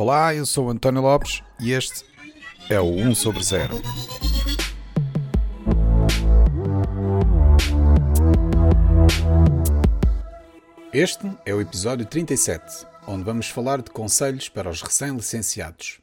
Olá, eu sou António Lopes e este é o 1 sobre 0. Este é o episódio 37, onde vamos falar de conselhos para os recém-licenciados.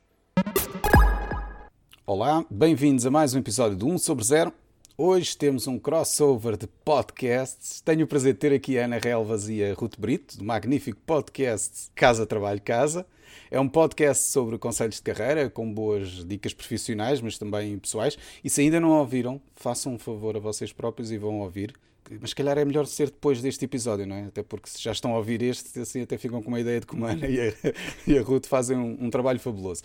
Olá, bem-vindos a mais um episódio do 1 sobre 0. Hoje temos um crossover de podcasts. Tenho o prazer de ter aqui a Ana Relvas e a Ruth Brito, do magnífico podcast Casa Trabalho Casa. É um podcast sobre conselhos de carreira, com boas dicas profissionais, mas também pessoais. E se ainda não ouviram, façam um favor a vocês próprios e vão ouvir. Mas se calhar é melhor ser depois deste episódio, não é? Até porque se já estão a ouvir este, assim até ficam com uma ideia de como a Ana e a, e a Ruth fazem um, um trabalho fabuloso.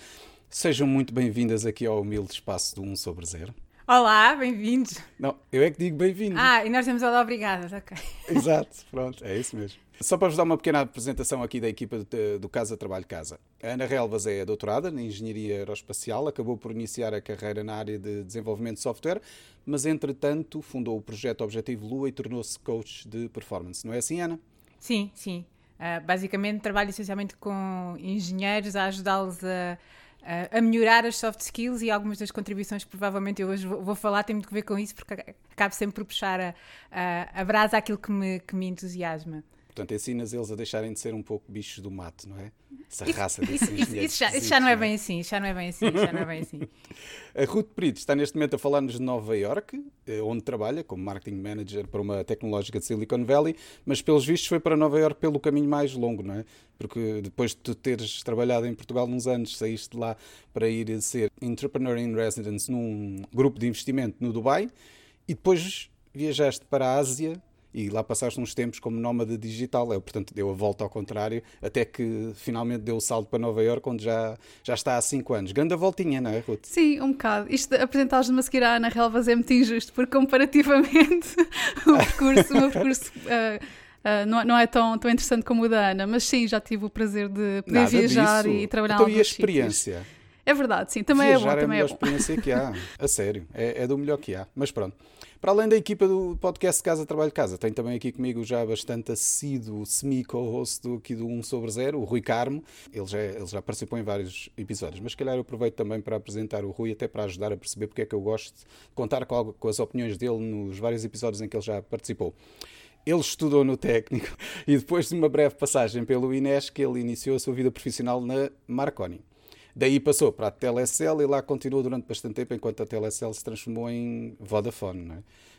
Sejam muito bem-vindas aqui ao humilde espaço do 1 sobre 0. Olá, bem-vindos. Não, eu é que digo bem-vindos. Ah, e nós temos olá, obrigadas, ok. Exato, pronto, é isso mesmo. Só para vos dar uma pequena apresentação aqui da equipa do, Casa Trabalho Casa. A Ana Relvas é doutorada na Engenharia Aeroespacial, acabou por iniciar a carreira na área de desenvolvimento de software, mas entretanto fundou o projeto Objetivo Lua e tornou-se coach de performance. Não é assim, Ana? Sim, sim. Uh, basicamente trabalho essencialmente com engenheiros a ajudá-los a a melhorar as soft skills e algumas das contribuições que provavelmente eu hoje vou, falar têm muito a ver com isso, porque acabo sempre por puxar a, a, a brasa àquilo que me, que me entusiasma. Portanto, ensinas eles a deixarem de ser um pouco bichos do mato, não é? Essa isso, raça desses isso, isso, isso, já, isso já não é bem assim, já não é bem assim, já não é bem assim. a Ruth Brito está neste momento a falar-nos de Nova York, eh, onde trabalha como marketing manager para uma tecnológica de Silicon Valley, mas pelos vistos foi para Nova York pelo caminho mais longo, não é? Porque depois de tu teres trabalhado em Portugal uns anos, saíste lá para ir ser Entrepreneur in Residence num grupo de investimento no Dubai e depois viajaste para a Ásia e lá passaste uns tempos como nómada digital, é, portanto deu a volta ao contrário, até que finalmente deu o salto para Nova Iorque, onde já, já está há 5 anos. Grande a voltinha, não é, Ruth? Sim, um bocado. Isto de apresentares-me a seguir à Ana Relvas é muito injusto, porque comparativamente o percurso, o meu percurso uh, uh, não, não, é tão, tão interessante como o da Ana, mas sim, já tive o prazer de poder Nada viajar disso. e trabalhar então, e a experiência? Sítios. É verdade, sim, também Viajar é bom. Também é a melhor é experiência que há, a sério, é, é do melhor que há. Mas pronto. Para além da equipa do podcast Casa Trabalho Casa, tenho também aqui comigo já bastante assíduo semi-co-host aqui do 1 sobre 0, o Rui Carmo. Ele já, ele já participou em vários episódios, mas se calhar eu aproveito também para apresentar o Rui, até para ajudar a perceber porque é que eu gosto de contar com, com as opiniões dele nos vários episódios em que ele já participou. Ele estudou no técnico e depois de uma breve passagem pelo Inés, que ele iniciou a sua vida profissional na Marconi. Daí passou para a Telecel e lá continuou durante bastante tempo enquanto a Telecel se transformou em Vodafone.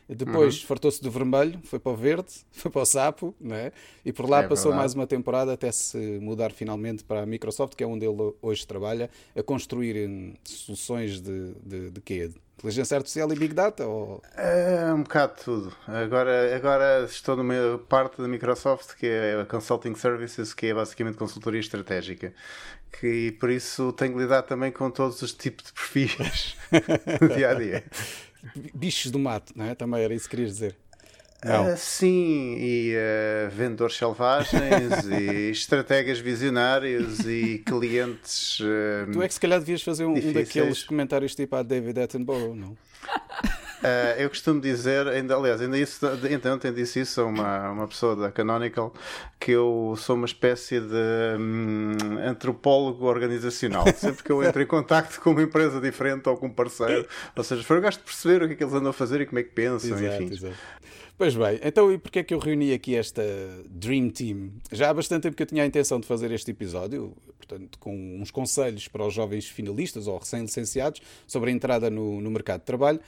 É? Depois uhum. fartou-se do vermelho, foi para o verde, foi para o sapo, é? e por lá é passou verdade. mais uma temporada até se mudar finalmente para a Microsoft, que é onde ele hoje trabalha, a construir hum, soluções de, de, de quê? Inteligência artificial e Big Data? Ou... É um bocado de tudo. Agora, agora estou numa parte da Microsoft que é a Consulting Services, que é basicamente consultoria estratégica. Que por isso tenho que lidar também com todos os tipos de perfis no dia a dia. Bichos do mato, não é? Também era isso que querias dizer. Uh, sim, e uh, vendedores selvagens, e estrategas visionários, e clientes. Uh, tu é que se calhar devias fazer um, um daqueles comentários tipo a David Attenborough, não? Uh, eu costumo dizer, ainda, aliás, ainda isso, então ontem disse isso a uma, uma pessoa da Canonical, que eu sou uma espécie de hum, antropólogo organizacional. Sempre que eu entro em contacto com uma empresa diferente ou com um parceiro, ou seja, eu gosto de perceber o que é que eles andam a fazer e como é que pensam, exato, enfim. Exato. Pois bem, então e porquê é que eu reuni aqui esta Dream Team? Já há bastante tempo que eu tinha a intenção de fazer este episódio, portanto, com uns conselhos para os jovens finalistas ou recém-licenciados sobre a entrada no, no mercado de trabalho.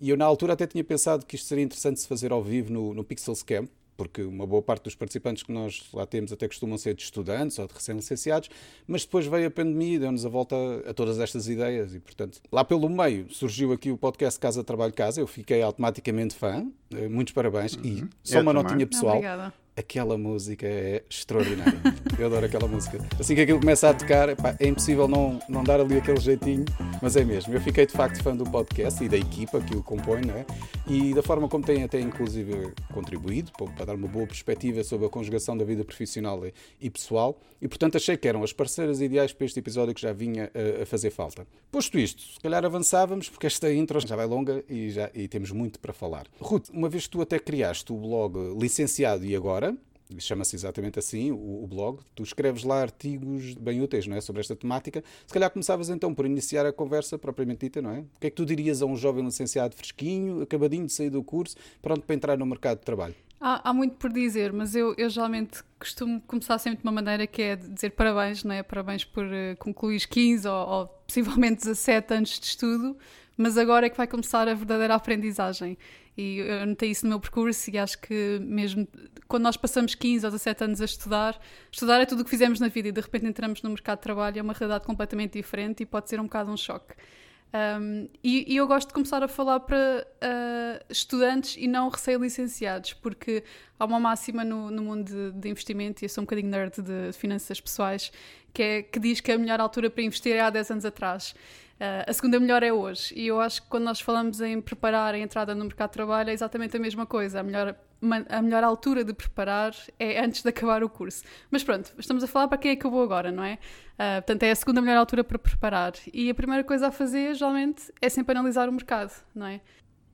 E eu, na altura, até tinha pensado que isto seria interessante se fazer ao vivo no, no Pixels Camp, porque uma boa parte dos participantes que nós lá temos até costumam ser de estudantes ou de recém-licenciados, mas depois veio a pandemia e deu-nos a volta a todas estas ideias e, portanto, lá pelo meio surgiu aqui o podcast Casa Trabalho Casa, eu fiquei automaticamente fã, eh, muitos parabéns, uhum. e só eu uma também. notinha pessoal. Obrigada aquela música é extraordinária. Eu adoro aquela música. Assim que aquilo começa a tocar, é impossível não, não dar ali aquele jeitinho, mas é mesmo. Eu fiquei de facto fã do podcast e da equipa que o compõe, não é? E da forma como tem até inclusive contribuído para dar uma boa perspectiva sobre a conjugação da vida profissional e pessoal. E portanto achei que eram as parceiras ideais para este episódio que já vinha a, a fazer falta. Posto isto, se calhar avançávamos, porque esta intro já vai longa e, já, e temos muito para falar. Ruth, uma vez que tu até criaste o blog Licenciado e Agora, chama-se exatamente assim, o, o, blog. Tu escreves lá artigos bem úteis, não é? Sobre esta temática. Se calhar começavas então por iniciar a conversa propriamente dita, não é? O que é que tu dirias a um jovem licenciado fresquinho, acabadinho de sair do curso, pronto para entrar no mercado de trabalho? Há, há, muito por dizer, mas eu, eu geralmente costumo começar sempre de uma maneira que é dizer parabéns, não é? Parabéns por uh, concluir 15 ou, ou possivelmente 17 anos de estudo, mas agora é que vai começar a verdadeira aprendizagem. E eu notei isso no meu percurso e acho que mesmo quando nós passamos 15 ou 17 anos a estudar, estudar é tudo o que fizemos na vida e de repente entramos no mercado de trabalho é uma realidade completamente diferente e pode ser um bocado um choque. Um, e, e, eu gosto de começar a falar para uh, estudantes e não recém-licenciados, porque há uma máxima no, no mundo de, de, investimento, e eu sou um bocadinho nerd de finanças pessoais, que, é, que diz que a melhor altura para investir é há 10 anos atrás. Uh, a segunda melhor é hoje. E eu acho que quando nós falamos em preparar a entrada no mercado de trabalho é exatamente a mesma coisa. A melhor, a melhor altura de preparar é antes de acabar o curso. Mas pronto, estamos a falar para quem acabou agora, não é? Uh, portanto, é a segunda melhor altura para preparar. E a primeira coisa a fazer, geralmente, é sempre analisar o mercado, não é?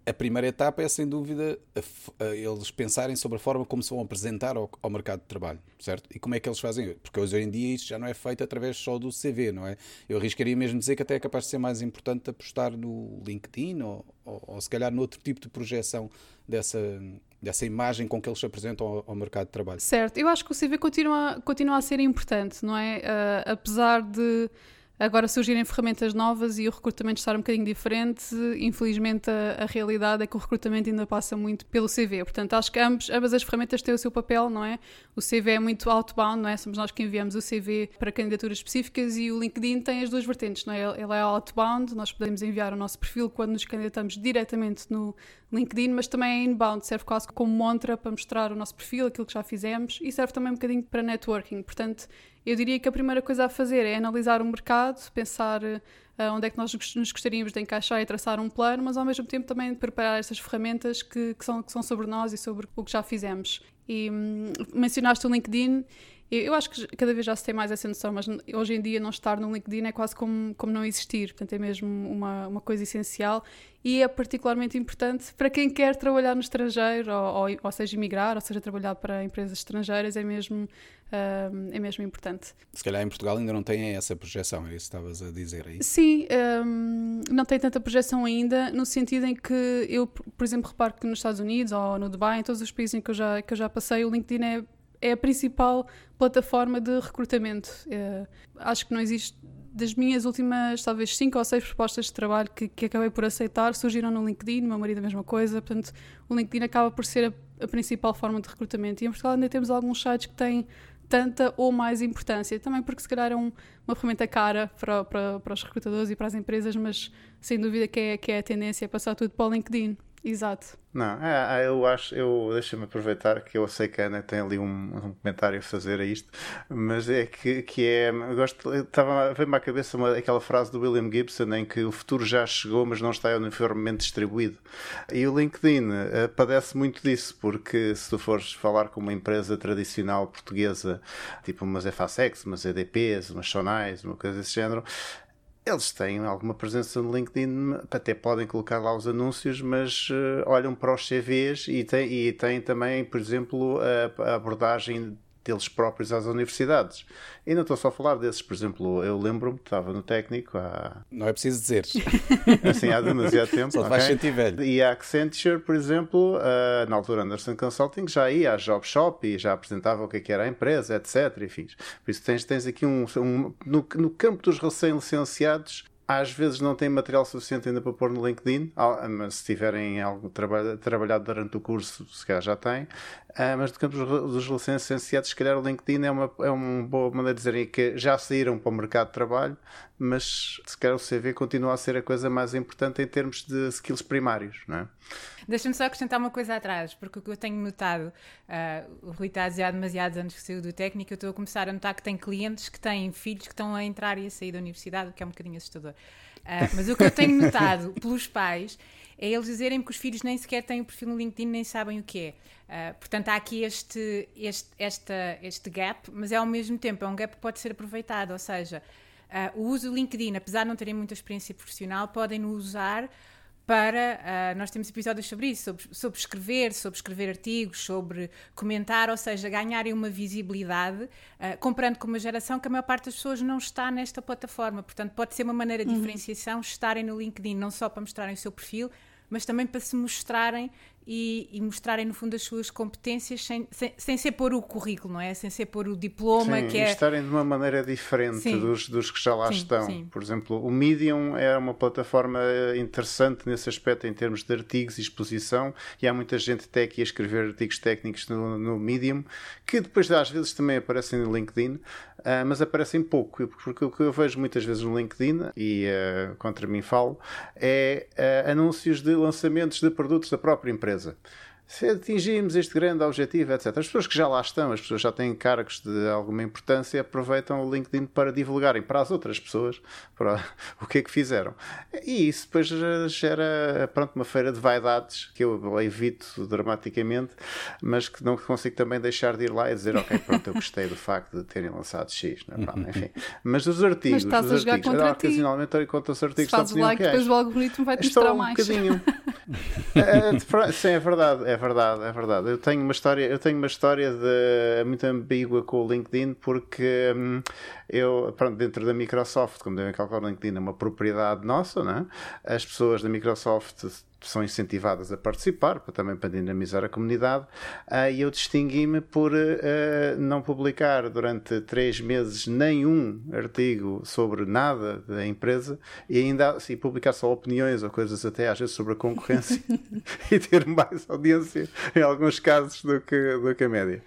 A primeira etapa é, sem dúvida, a, a eles pensarem sobre a forma como se vão apresentar ao, ao, mercado de trabalho, certo? E como é que eles fazem? Porque hoje em dia isto já não é feito através só do CV, não é? Eu arriscaria mesmo dizer que até é capaz de ser mais importante apostar no LinkedIn ou, ou, ou se calhar noutro tipo de projeção dessa, dessa imagem com que eles se apresentam ao, ao, mercado de trabalho. Certo, eu acho que o CV continua, continua a ser importante, não é? Uh, apesar de agora surgirem ferramentas novas e o recrutamento estar um bocadinho diferente. Infelizmente, a, a, realidade é que o recrutamento ainda passa muito pelo CV. Portanto, acho que ambos, ambas as ferramentas têm o seu papel, não é? O CV é muito outbound, não é? Somos nós que enviamos o CV para candidaturas específicas e o LinkedIn tem as duas vertentes, não é? Ele é outbound, nós podemos enviar o nosso perfil quando nos candidatamos diretamente no LinkedIn, mas também é inbound, serve quase como montra para mostrar o nosso perfil, aquilo que já fizemos e serve também um bocadinho para networking. Portanto, eu diria que a primeira coisa a fazer é analisar o mercado, pensar uh, onde é que nós nos gostaríamos de encaixar e traçar um plano, mas ao mesmo tempo também preparar essas ferramentas que, que, são, que são sobre nós e sobre o que já fizemos. E hum, mencionaste o LinkedIn. Eu acho que cada vez já se tem mais essa noção, mas hoje em dia não estar no LinkedIn é quase como, como não existir. Portanto, é mesmo uma, uma coisa essencial e é particularmente importante para quem quer trabalhar no estrangeiro, ou, ou, ou seja, emigrar, ou seja, trabalhar para empresas estrangeiras, é mesmo, uh, é mesmo importante. Se calhar em Portugal ainda não tem essa projeção, é isso que estavas a dizer aí? Sim, um, não tem tanta projeção ainda, no sentido em que eu, por exemplo, reparo que nos Estados Unidos ou no Dubai, em todos os países em que eu já, que eu já passei, o LinkedIn é é a principal plataforma de recrutamento. É, acho que não existe. Das minhas últimas, talvez, cinco ou seis propostas de trabalho que, que acabei por aceitar, surgiram no LinkedIn, meu marido a mesma coisa. Portanto, o LinkedIn acaba por ser a, a principal forma de recrutamento. E em Portugal ainda temos alguns sites que têm tanta ou mais importância. Também porque se calhar é um, uma ferramenta cara para, para, para, os recrutadores e para as empresas, mas sem dúvida que é, que é a tendência é passar tudo para o LinkedIn. Exato. Não, é, é, eu acho, eu deixa-me aproveitar que eu sei que a Ana tem ali um, um, comentário a fazer a isto, mas é que, que é, gosto, estava a ver-me à cabeça uma, aquela frase do William Gibson em que o futuro já chegou, mas não está uniformemente distribuído. E o LinkedIn uh, padece muito disso, porque se tu fores falar com uma empresa tradicional portuguesa, tipo umas FASEX, umas EDPs, umas Sonais, uma coisa desse género, eles têm alguma presença no LinkedIn, até podem colocar lá os anúncios, mas uh, olham para os CVs e têm, e têm também, por exemplo, a, a abordagem deles próprios às universidades. E não estou só a falar desses, por exemplo, eu lembro-me, estava no técnico há... Não é preciso dizer. assim, há demasiado tempo. Só okay? faz sentir velho. E a Accenture, por exemplo, uh, na altura Anderson Consulting, já ia à Job Shop e já apresentava o que, é que era a empresa, etc. Enfim, por isso tens, tens aqui um... um no, no campo dos recém-licenciados às vezes não têm material suficiente ainda para pôr no LinkedIn, mas se tiverem algo trabalhado durante o curso, se calhar já têm. Ah, mas do campo dos licenciados, se calhar o LinkedIn é uma, é uma boa maneira de dizerem que já saíram para o mercado de trabalho, mas se calhar o CV continua a ser a coisa mais importante em termos de skills primários, não é? Deixa-me só acrescentar uma coisa atrás, porque o que eu tenho notado, uh, o Rui está há demasiados anos que saiu do técnico, eu estou a começar a notar que tem clientes que têm filhos que estão a entrar e a sair da universidade, o que é um bocadinho assustador. Uh, mas o que eu tenho notado pelos pais é eles dizerem que os filhos nem sequer têm o perfil no LinkedIn, nem sabem o que é. Uh, portanto, há aqui este, este, esta, este gap, mas é ao mesmo tempo é um gap que pode ser aproveitado, ou seja, uh, o uso do LinkedIn, apesar de não terem muita experiência profissional, podem no usar para. Uh, nós temos episódios sobre isso, sobre, sobre, escrever, sobre escrever artigos, sobre comentar, ou seja, ganharem uma visibilidade, uh, comparando com uma geração que a maior parte das pessoas não está nesta plataforma. Portanto, pode ser uma maneira de uhum. diferenciação estarem no LinkedIn, não só para mostrarem o seu perfil, mas também para se mostrarem e, e, mostrarem, no fundo, as suas competências sem, sem, sem ser pôr o currículo, não é? Sem ser pôr o diploma, sim, que é... estarem de uma maneira diferente dos, dos que já lá sim, estão. Sim. Por exemplo, o Medium é uma plataforma interessante nesse aspecto, em termos de artigos e exposição, e há muita gente até aqui a escrever artigos técnicos no, no Medium, que depois às vezes também aparecem no LinkedIn, uh, mas aparecem pouco, porque o que eu vejo muitas vezes no LinkedIn, e uh, contra mim falo, é uh, anúncios de lançamentos de produtos da própria empresa empresa se atingimos este grande objetivo, etc. As pessoas que já lá estão, as pessoas já têm cargos de alguma importância, aproveitam o LinkedIn para divulgarem para as outras pessoas para o que é que fizeram. E isso depois gera pronto, uma feira de vaidades que eu evito dramaticamente, mas que não consigo também deixar de ir lá e dizer, ok, pronto, eu gostei do facto de terem lançado X. Não é? pronto, enfim. Mas os artigos, mas os artigos, contra ocasionalmente eu encontro os artigos Se faz o like, depois o algoritmo vai-te mostrar um mais. Bocadinho. é, sim, é verdade. É verdade, é verdade. Eu tenho uma história, eu tenho uma história de, muito ambígua com o LinkedIn porque hum, eu, pronto, dentro da Microsoft, como devem calcular, o LinkedIn é uma propriedade nossa, né? As pessoas da Microsoft são incentivadas a participar, também para dinamizar a comunidade, uh, e eu distingui-me por uh, não publicar durante três meses nenhum artigo sobre nada da empresa e ainda assim, publicar só opiniões ou coisas até às vezes sobre a concorrência e ter mais audiência em alguns casos do que, do que a média.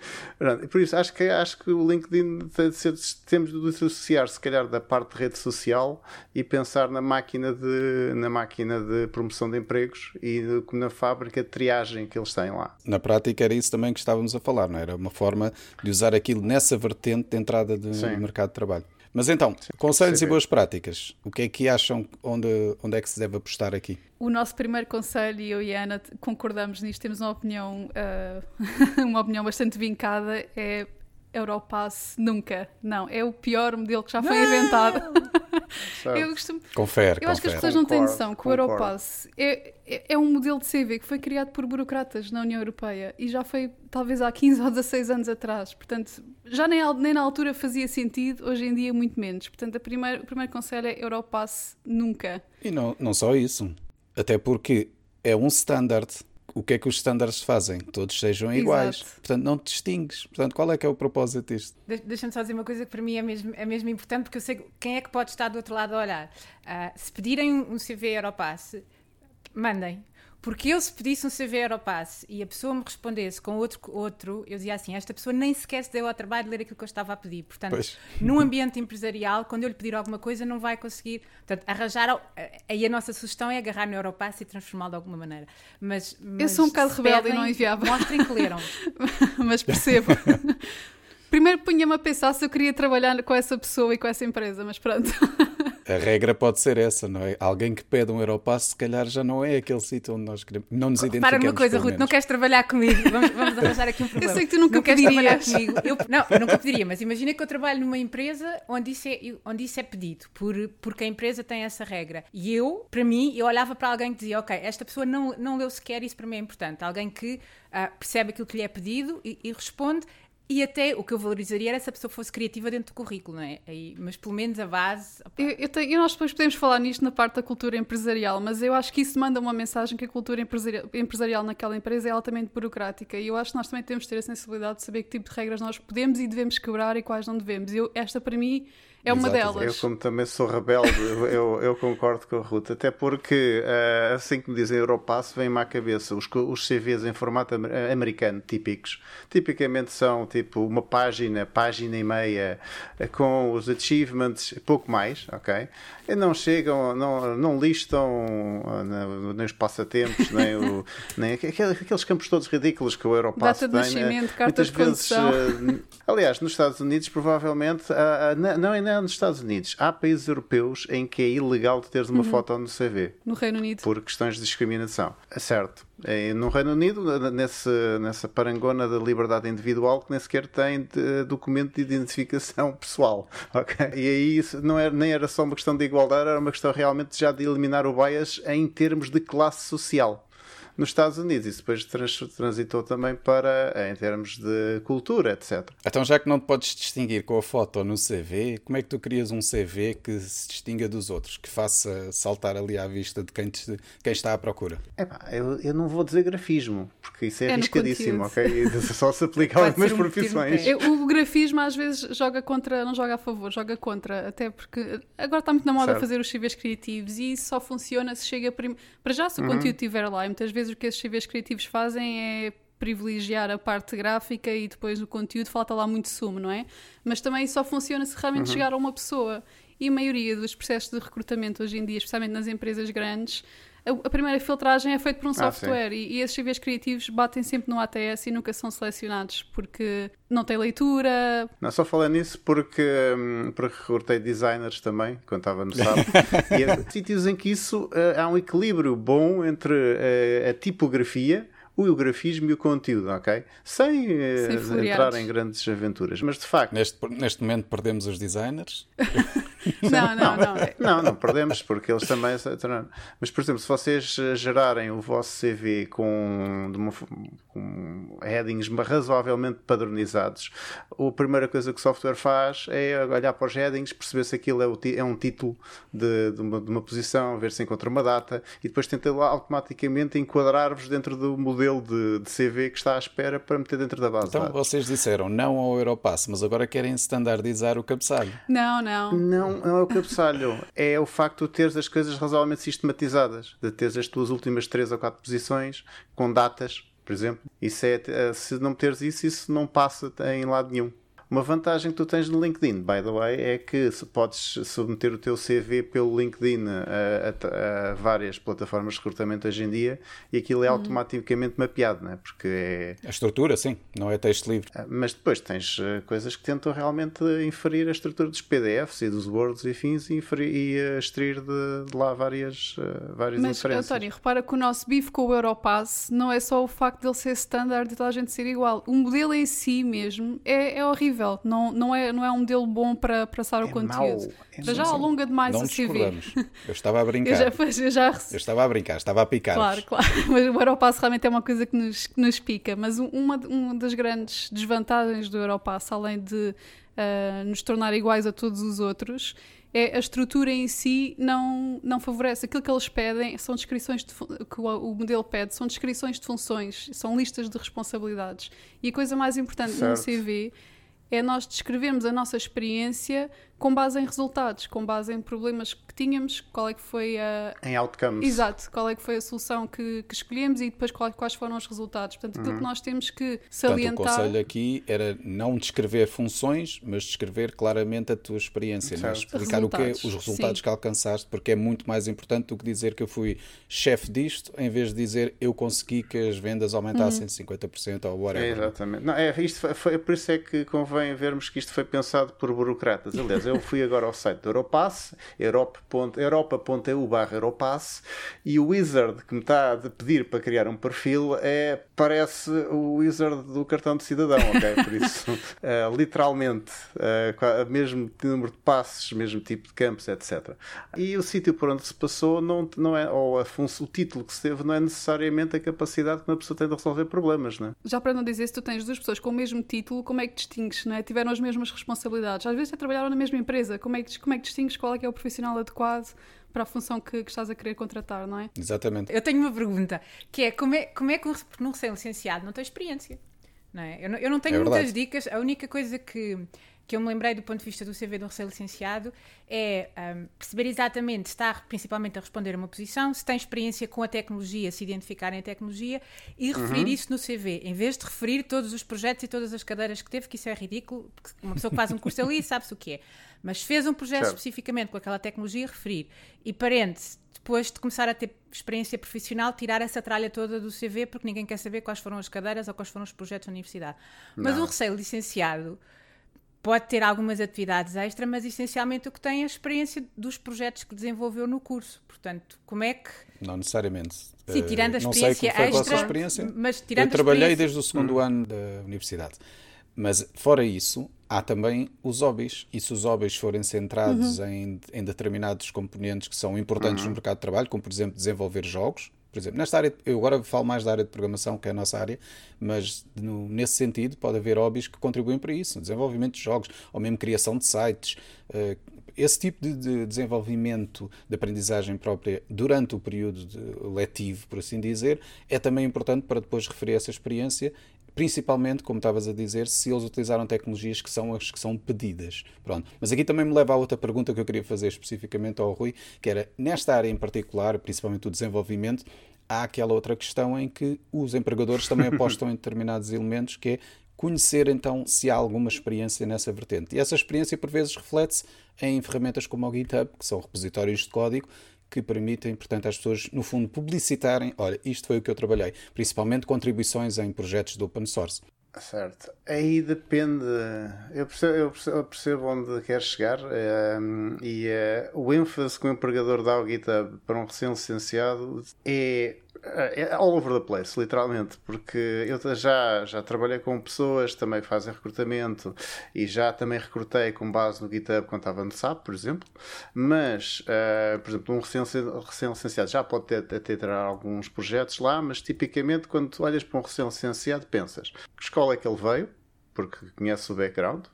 Por isso, acho que, acho que o LinkedIn temos de dissociar se calhar da parte de rede social e pensar na máquina de, na máquina de promoção de empregos e na fábrica de triagem que eles têm lá. Na prática era isso também que estávamos a falar, não é? era? Uma forma de usar aquilo nessa vertente de entrada do mercado de trabalho. Mas então, Sim, conselhos e boas práticas. O que é que acham onde, onde é que se deve apostar aqui? O nosso primeiro conselho, e eu e a Ana concordamos nisto, temos uma opinião, uh, uma opinião bastante vincada, é Europass nunca. Não, é o pior modelo que já foi inventado. eu costumo... Confere, Eu acho que as pessoas não têm noção que o Europass é, é, é, um modelo de CV que foi criado por burocratas na União Europeia e já foi talvez há 15 ou 16 anos atrás. Portanto, já nem, nem na altura fazia sentido, hoje em dia muito menos. Portanto, a primeira, o primeiro conselho é Europass nunca. E não, não só isso. Até porque é um standard o que é que os estándares fazem? Todos sejam iguais. Exato. Portanto, não te distingues. Portanto, qual é que é o propósito disto? Deixa-me só dizer uma coisa que para mim é mesmo, é mesmo importante, porque eu sei quem é que pode estar do outro lado a olhar. Uh, se pedirem um CV Europass, mandem. Porque eu, se pedisse um CV Europass e a pessoa me respondesse com outro, outro, eu dizia assim: esta pessoa nem sequer se deu ao trabalho de ler aquilo que eu estava a pedir. Portanto, pois. num ambiente empresarial, quando eu lhe pedir alguma coisa, não vai conseguir. Portanto, arranjar. Aí a nossa sugestão é agarrar no Europass e transformá-lo de alguma maneira. Mas, mas eu sou um bocado rebelde pedem, e não enviava. Mostrem que leram. mas percebo. Primeiro punha-me a pensar se eu queria trabalhar com essa pessoa e com essa empresa, mas pronto. A regra pode ser essa, não é? Alguém que pede um Europass, se calhar já não é aquele sítio onde nós queremos. Não nos identificamos. Para uma coisa, Ruth, não queres trabalhar comigo? Vamos, vamos arranjar aqui um problema. Eu sei que tu nunca não queres trabalhar comigo. Eu, não, eu nunca pediria, mas imagina que eu trabalho numa empresa onde isso é, onde isso é pedido, por, porque a empresa tem essa regra. E eu, para mim, eu olhava para alguém que dizia: Ok, esta pessoa não, não leu sequer, isso para mim é importante. Alguém que uh, percebe aquilo que lhe é pedido e, e responde e até o que eu valorizaria era se a pessoa fosse criativa dentro do currículo, não é? Aí, mas pelo menos a base. Eu, eu tenho, e nós depois podemos falar nisto na parte da cultura empresarial, mas eu acho que isso manda uma mensagem que a cultura empresarial, empresarial naquela empresa é altamente burocrática. E eu acho que nós também temos de ter a sensibilidade de saber que tipo de regras nós podemos e devemos quebrar e quais não devemos. Eu, esta, para mim, é uma Exato. delas. Eu, como também sou rebelde, eu, eu, concordo com a Ruth, até porque uh, assim que me dizem Europass, vem-me à cabeça os, os CVs em formato americano típicos. Tipicamente são tipo uma página, página e meia, uh, com os achievements, pouco mais, ok? E não chegam, não, não listam uh, nem os passatempos, nem, o, nem aqueles campos todos ridículos que o Europass Data tem. Data de nascimento, carta de vezes, aliás, nos Estados Unidos, provavelmente, não é não, nos Estados Unidos. Há países europeus em que é ilegal de teres uma foto no CV. No Reino Unido. Por questões de discriminação. É certo. É, no Reino Unido, nesse, nessa parangona da liberdade individual, que nem sequer tem de, documento de identificação pessoal. Okay? E aí isso não era, nem era só uma questão de igualdade, era uma questão realmente já de eliminar o bias em termos de classe social nos Estados Unidos. Isso depois trans, transitou também para, em termos de cultura, etc. Então, já que não te podes distinguir com a foto no CV, como é que tu crias um CV que se distinga dos outros, que faça saltar ali à vista de quem, te, quem está à procura? Epá, eu, eu não vou dizer grafismo, porque isso é, é arriscadíssimo, ok? Só se aplica a algumas um profissões. o grafismo às vezes joga contra, não joga a favor, joga contra, até porque agora está muito na moda certo. fazer os CVs criativos e isso só funciona se chega prim... para já se o uhum. conteúdo estiver lá e muitas vezes vezes o que esses CVs criativos fazem é privilegiar a parte gráfica e depois no conteúdo falta lá muito sumo, não é? Mas também só funciona se realmente uhum. chegar a uma pessoa. E a maioria dos processos de recrutamento hoje em dia, especialmente nas empresas grandes, a, primeira filtragem é feita por um ah, software e, e, esses CVs criativos batem sempre no ATS e nunca são selecionados porque não tem leitura. Não, só falando nisso porque, hum, porque recrutei designers também, quando estava no SAP. e há sítios em que isso uh, há um equilíbrio bom entre uh, a tipografia o grafismo e o conteúdo, ok? Sem, Sem entrar em grandes aventuras. Mas de facto. Neste, neste momento perdemos os designers. não, não, não. Não, não perdemos, porque eles também. Mas, por exemplo, se vocês gerarem o vosso CV com, uma, com headings razoavelmente padronizados, a primeira coisa que o software faz é olhar para os headings, perceber se aquilo é, o, é um título de, de, uma, de uma posição, ver se encontra uma data e depois tenta automaticamente enquadrar-vos dentro do modelo de, de, CV que está à espera para meter dentro da base. Então vocês disseram não ao Europass, mas agora querem standardizar o cabeçalho. Não, não. Não, não é o cabeçalho. é o facto de teres as coisas razoavelmente sistematizadas, de teres as tuas últimas três ou quatro posições com datas por exemplo. Isso é, eh, se não meteres isso, isso não passa em lado nenhum. Uma vantagem que tu tens no LinkedIn, by the way, é que podes submeter o teu CV pelo LinkedIn a, a, a várias plataformas de recrutamento hoje em dia e aquilo é uhum. automaticamente mapeado, não é? Porque é... A estrutura, sim, não é texto livre. Ah, mas depois tens eh, coisas que tentam realmente inferir a estrutura dos PDFs e dos Words e fins e, inferir, e eh, extrair de, de, lá várias, uh, várias mas, inferências. Mas, António, repara que o nosso bife com o Europass não é só o facto dele ser standard e toda a gente ser igual. O modelo em si mesmo é, é horrível horrível. Não, não, é, não é um modelo bom para passar é o conteúdo. É já alonga demais não a CV. Eu estava a brincar. eu, já, eu, já... eu estava a brincar, estava a picar. Claro, claro. Mas o Europass realmente é uma coisa que nos, que nos pica. Mas uma, uma das grandes desvantagens do Europass, além de uh, nos tornar iguais a todos os outros, é a estrutura em si não, não favorece. Aquilo que eles pedem são descrições de, que o, o, modelo pede, são descrições de funções, são listas de responsabilidades. E a coisa mais importante certo. no CV é nós descrevermos a nossa experiência com base em resultados, com base em problemas que tínhamos, qual é que foi a... Em outcomes. Exato, qual é que foi a solução que, que escolhemos e depois quais foram os resultados. Portanto, aquilo uhum. que nós temos que salientar... Portanto, o conselho aqui era não descrever funções, mas descrever claramente a tua experiência, né? explicar o que é, os resultados sim. que alcançaste, porque é muito mais importante do que dizer que eu fui chefe disto, em vez de dizer eu consegui que as vendas aumentassem uhum. 50% ou whatever. É, exatamente. Não, é, isto foi, foi, por isso é que convém vermos que isto foi pensado por burocratas. Aliás, eu fui agora ao site do Europass, europa.eu barra Europass, e o wizard que me está a pedir para criar um perfil é, parece o wizard do cartão de cidadão, ok? Por isso, uh, literalmente, uh, mesmo número de passos, mesmo tipo de campos, etc. E o sítio por onde se passou, não, não é, ou a o título que se teve, não é necessariamente a capacidade que uma pessoa tem de resolver problemas, não é? Já para não dizer, se tu tens duas pessoas com o mesmo título, como é que distingues, não é? Tiveram as mesmas responsabilidades. Às vezes até trabalharam na mesma empresa, como é que, como é que distingues qual é que é o profissional adequado para a função que, que, estás a querer contratar, não é? Exatamente. Eu tenho uma pergunta, que é como é, como é que um recém-licenciado não tem experiência? Não é? eu, não, eu não tenho é muitas dicas, a única coisa que que eu me lembrei do ponto de vista do CV de um recém-licenciado é um, perceber exatamente se está principalmente a responder a uma posição, se tem experiência com a tecnologia, se identificar em tecnologia e referir uhum. isso no CV, em vez de referir todos os projetos e todas as cadeiras que teve, que isso é ridículo, porque uma pessoa que faz um curso ali sabe-se o que é. Mas fez um projeto certo. especificamente com aquela tecnologia, referir. E parente, depois de começar a ter experiência profissional, tirar essa tralha toda do CV, porque ninguém quer saber quais foram as cadeiras ou quais foram os projetos da universidade. Mas Não. um recém-licenciado pode ter algumas atividades extra, mas essencialmente o que tem é a experiência dos projetos que desenvolveu no curso. Portanto, como é que. Não necessariamente. Sim, tirando a Eh, não sei experiência como foi a vossa extra, experiência. mas tirando Eu a trabalhei experiência- desde o segundo ano da universidade. Mas fora isso, há também os hobbies. E se os hobbies forem centrados em, em determinados componentes que são importantes no mercado de trabalho, como por exemplo desenvolver jogos, por exemplo, nesta área, eu agora falo mais da área de programação, que é a nossa área, mas no- nesse sentido pode haver hobbies que contribuem para isso, desenvolvimento de jogos, ou mesmo criação de sites. eh, Esse tipo de, de desenvolvimento de aprendizagem própria durante o período de- letivo, por assim dizer, é também importante para depois referir essa experiência principalmente, como estavas a dizer, se eles utilizaram tecnologias que são as que são pedidas. Pronto. Mas aqui também me leva a outra pergunta que eu queria fazer especificamente ao Rui, que era, nesta área em particular, principalmente o desenvolvimento, há aquela outra questão em que os empregadores também apostam em determinados elementos, que é conhecer então se há alguma experiência nessa vertente. E essa experiência por vezes reflete-se em ferramentas como o GitHub, que são repositórios de código, que permitem, portanto, às pessoas, no fundo, publicitarem, olha, isto foi o que eu trabalhei, principalmente contribuições em projetos de open source. Certo. Aí depende. Eu percebo, eu percebo, onde quer chegar ehm, e eh, o ênfase que o empregador dá ao GitHub para um recém-licenciado é, é all over the place, literalmente, porque eu já, já trabalhei com pessoas que também fazem recrutamento e já também recrutei com base no GitHub quando estava no SAP, por exemplo, mas, eh, por exemplo, um recém- recém-licenciado já pode ter, ter, ter alguns projetos lá, mas tipicamente quando tu olhas para um recém-licenciado pensas que escola é que ele veio, porque conhece o background,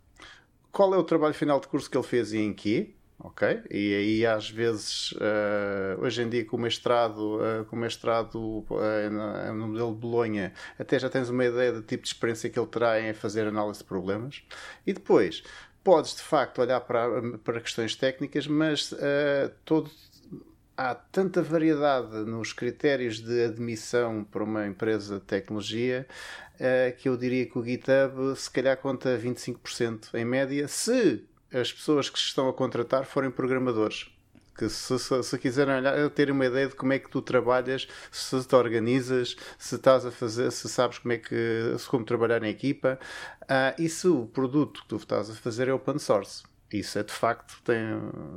qual é o trabalho final de curso que ele fez e em quê, ok? E aí às vezes, eh, hoje em dia com o mestrado, eh, com o mestrado na- no modelo de Bolonha, até já tens uma ideia do tipo de experiência que ele terá em fazer análise de problemas. E depois, podes de facto olhar para, para questões técnicas, mas todo há tanta variedade nos critérios de admissão para uma empresa de tecnologia que eu diria que o GitHub se calhar conta 25% em média, se as pessoas que se estão a contratar forem programadores. Que se, se, se quiserem terem uma ideia de como é que tu trabalhas, se te organizas, se estás a fazer, se sabes como é que se como trabalhar em equipa, ah, e se o produto que tu estás a fazer é open source. Isso é de facto tem,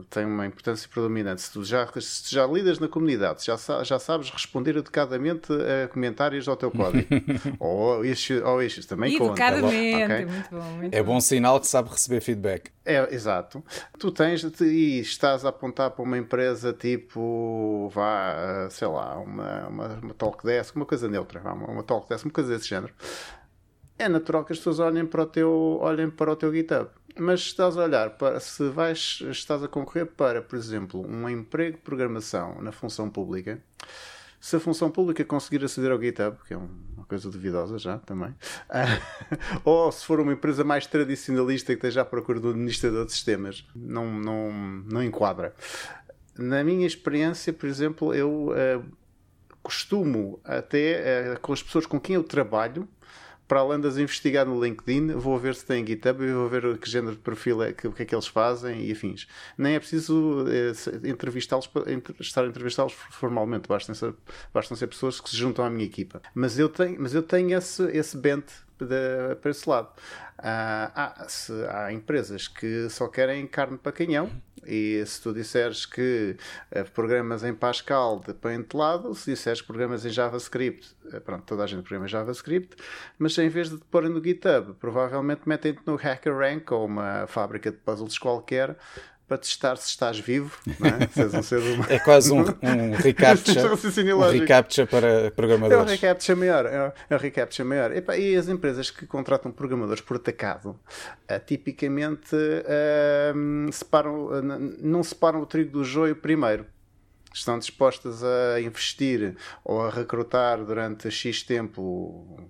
tem uma importância predominante. Se tu já, se já lidas na comunidade, já, já sabes responder adequadamente a comentários ao teu código, ou issues, ou issues também conta. Educadamente, ok? muito bom. Muito É bom. bom sinal que sabe receber feedback. É, exato. Tu tens e estás a apontar para uma empresa tipo, vá, sei lá, uma, uma, uma Talkdesk, uma coisa neutra, uma, uma Talkdesk, uma coisa desse género. É natural que as pessoas olhem para o teu, olhem para o teu GitHub. Mas se estás a olhar para, se vais, estás a concorrer para, por exemplo, um emprego de programação na função pública, se a função pública conseguir aceder ao GitHub, que é um- uma coisa duvidosa já também, ou se for uma empresa mais tradicionalista que esteja à procura do administrador de sistemas, não, não, não enquadra. Na minha experiência, por exemplo, eu ah, costumo até ah, com as pessoas com quem eu trabalho, para além de as investigar no LinkedIn, vou ver se tem GitHub e vou ver que género de perfil é, que, o que é que eles fazem e afins. Nem é preciso se- entrevistá-los, estar a entrevistá-los formalmente, bastam ser, bastam ser pessoas que se juntam à minha equipa. Mas eu tenho, mas eu tenho esse, esse bent de- para esse lado. Ah, há, se- há empresas que só querem carne para canhão e se tu disseres que eh, programas em Pascal de para entelado, se disseres programas em JavaScript, eh, pronto, toda a gente programa em JavaScript, mas em vez de te porem no GitHub, provavelmente metem-te no HackerRank ou uma fábrica de puzzles qualquer para testar se estás vivo, não é? se és um ser humano. É quase um, um reCAPTCha, Raciocínio um reCAPTCha para É programadores. recaptcha maior. É é o recaptcha maior. Epá, e as empresas que contratam programadores por atacado, ah, tipicamente ah, separam, n- não separam o trigo do joio primeiro. Estão dispostas a investir ou a recrutar durante X tempo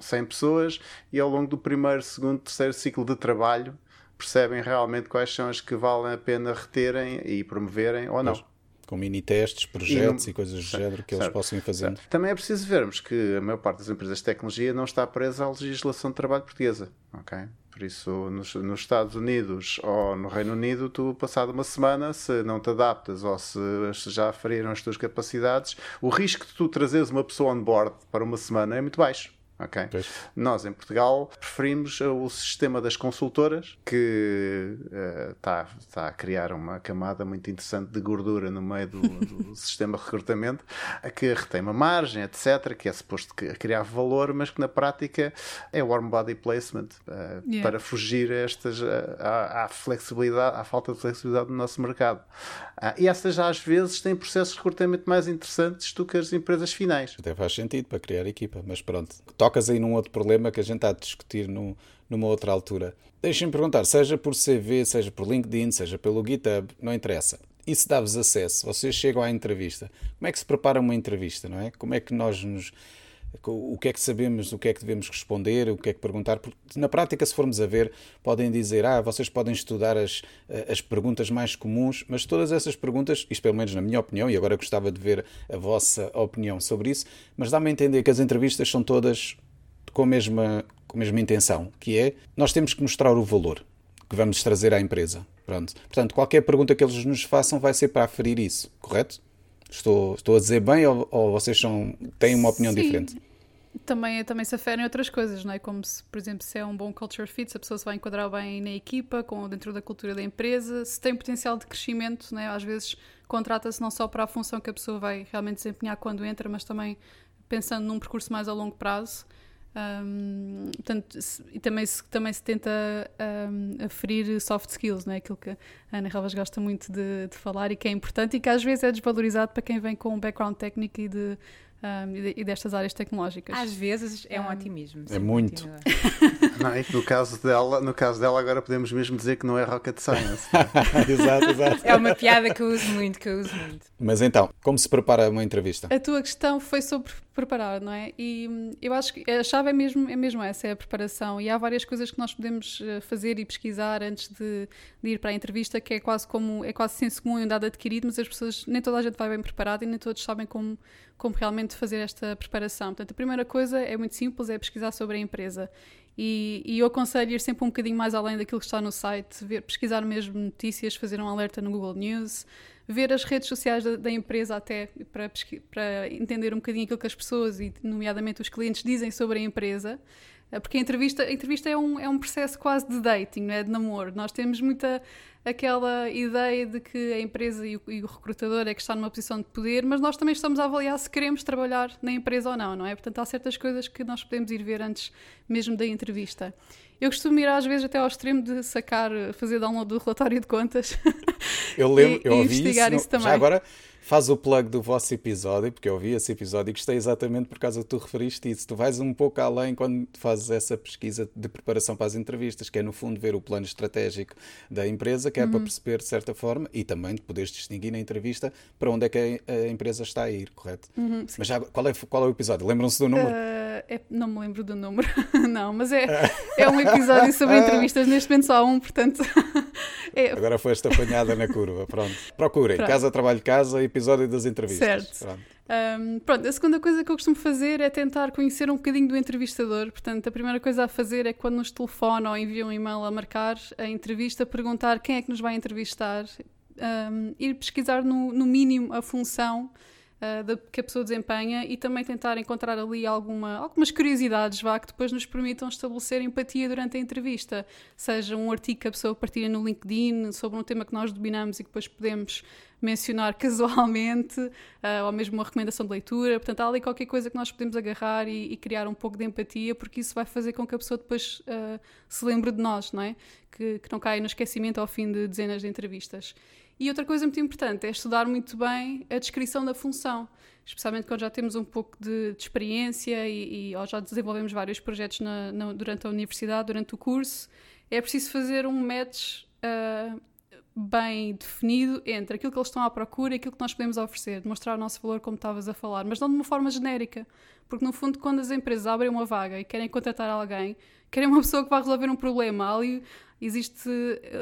100 pessoas e ao longo do primeiro, segundo, terceiro ciclo de trabalho percebem realmente quais são as que valem a pena reterem e promoverem ou não. Com mini testes, projetos e, não- coisas do Certo, género que eles certo, possam ir fazendo. Também é preciso vermos que a maior parte das empresas de tecnologia não está presa à legislação de trabalho portuguesa. ok? Por isso, nos, nos Estados Unidos ou no Reino Unido, tu, passado uma semana, se não te adaptas ou se, se já feriram as tuas capacidades, o risco de tu trazeres uma pessoa on board para uma semana é muito baixo. Ok? Nós, em Portugal, preferimos o sistema das consultoras, que está uh, tá a criar uma camada muito interessante de gordura no meio do, do sistema de recrutamento, que retém uma margem, etc., que é suposto criar valor, mas que na prática é warm body placement, uh, yeah. para fugir a estas, à, à, flexibilidade, à falta de flexibilidade do nosso mercado. Uh, e essas às vezes têm processos de recrutamento mais interessantes do que as empresas finais. Até faz sentido para criar equipa, mas pronto. Tocas aí num outro problema que a gente está a discutir no, numa outra altura. Deixem-me perguntar, seja por CV, seja por LinkedIn, seja pelo GitHub, não interessa. Isso dá-vos acesso, vocês chegam à entrevista. Como é que se prepara uma entrevista, não é? Como é que nós nos o que é que sabemos, o que é que devemos responder, o que é que perguntar. Porque na prática, se formos a ver, podem dizer, ah, vocês podem estudar as, as perguntas mais comuns, mas todas essas perguntas, isto pelo menos na minha opinião, e agora gostava de ver a vossa opinião sobre isso, mas dá-me a entender que as entrevistas são todas com a mesma, com a mesma intenção, que é, nós temos que mostrar o valor que vamos trazer à empresa. Pronto. Portanto, qualquer pergunta que eles nos façam vai ser para aferir isso, correto? Estou, estou a dizer bem ou, ou vocês são, têm uma opinião Sim. diferente? Também, também se aferem outras coisas, não é? Como se, por exemplo, se é um bom culture fit, se a pessoa se vai enquadrar bem na equipa, com, dentro da cultura da empresa, se tem potencial de crescimento, não é? Às vezes contrata-se não só para a função que a pessoa vai realmente desempenhar quando entra, mas também pensando num percurso mais a longo prazo. Um, portanto, se, e também se, também se tenta um, aferir soft skills, não é? aquilo que a Ana Relvas gosta muito de, de, falar e que é importante e que às vezes é desvalorizado para quem vem com um background técnico e de um, e, destas áreas tecnológicas. Às vezes é um, um otimismo. É muito. não, é no caso dela, no caso dela agora podemos mesmo dizer que não é rocket science. exato, exato. É uma piada que eu uso muito, que eu uso muito. Mas então, como se prepara uma entrevista? A tua questão foi sobre preparar, não é? E hum, eu acho que a chave é mesmo, é mesmo essa, é a preparação. E há várias coisas que nós podemos eh, fazer e pesquisar antes de, de ir para a entrevista, que é quase como é quase senso comum e um dado adquirido, mas as pessoas, nem toda a gente vai bem preparada e nem todos sabem como, como realmente fazer esta preparação. Portanto, a primeira coisa é muito simples, é pesquisar sobre a empresa. E, e, eu aconselho ir sempre um bocadinho mais além daquilo que está no site, ver, pesquisar mesmo notícias, fazer um alerta no Google News, ver as redes sociais da, da empresa até para, para entender um bocadinho aquilo que as pessoas e nomeadamente os clientes dizem sobre a empresa eh, porque a entrevista, a entrevista é, um, é um processo quase de dating, não é? de namoro. Nós temos muita aquela ideia de que a empresa e o, e o, recrutador é que está numa posição de poder, mas nós também estamos a avaliar se queremos trabalhar na empresa ou não, não é? Portanto, há certas coisas que nós podemos ir ver antes mesmo da entrevista. Eu costumo ir às vezes até ao extremo de sacar, fazer download do relatório de contas. Eu lembro, e, eu ouvi isso, isso também. Já agora faz o plug do vosso episódio, porque eu ouvi esse episódio e gostei exatamente por causa que tu referiste isso. Tu vais um pouco além quando fazes essa pesquisa de preparação para as entrevistas, que é no fundo ver o plano estratégico da empresa, que é uhum. para perceber de certa forma e também de poderes distinguir na entrevista para onde é que a, empresa está a ir, correto? Uhum, mas já, qual, é, qual é o episódio? Lembram-se do número? Uh, é, não me lembro do número, não, mas é, é um episódio sobre entrevistas, neste momento só há um, portanto. é... Agora foi esta apanhada na curva, pronto. Procurem, Pronto. Casa, Trabalho, Casa, episódio episódio das entrevistas. Certo. Pronto. Um, pronto, a segunda coisa que eu costumo fazer é tentar conhecer um bocadinho do entrevistador. Portanto, a primeira coisa a fazer é quando nos telefonam ou enviam um e-mail a marcar a entrevista, perguntar quem é que nos vai entrevistar, um, ir pesquisar no, no mínimo a função uh, da, que a pessoa desempenha e também tentar encontrar ali alguma, algumas curiosidades vá, que depois nos permitam estabelecer empatia durante a entrevista. Seja um artigo que a pessoa partilha no LinkedIn sobre um tema que nós dominamos e que depois podemos mencionar casualmente, uh, ou mesmo uma recomendação de leitura. Portanto, há ali qualquer coisa que nós podemos agarrar e, e criar um pouco de empatia, porque isso vai fazer com que a pessoa depois uh, se lembre de nós, não é? Que, que não caia no esquecimento ao fim de dezenas de entrevistas. E outra coisa muito importante é estudar muito bem a descrição da função, especialmente quando já temos um pouco de, de experiência e, e, ou já desenvolvemos vários projetos na, na, durante a universidade, durante o curso. É preciso fazer um match uh, bem definido entre aquilo que eles estão à procura e aquilo que nós podemos oferecer, demonstrar o nosso valor, como estavas a falar, mas não de uma forma genérica. Porque, no fundo, quando as empresas abrem uma vaga e querem contratar alguém, querem uma pessoa que vai resolver um problema. Ali, existe,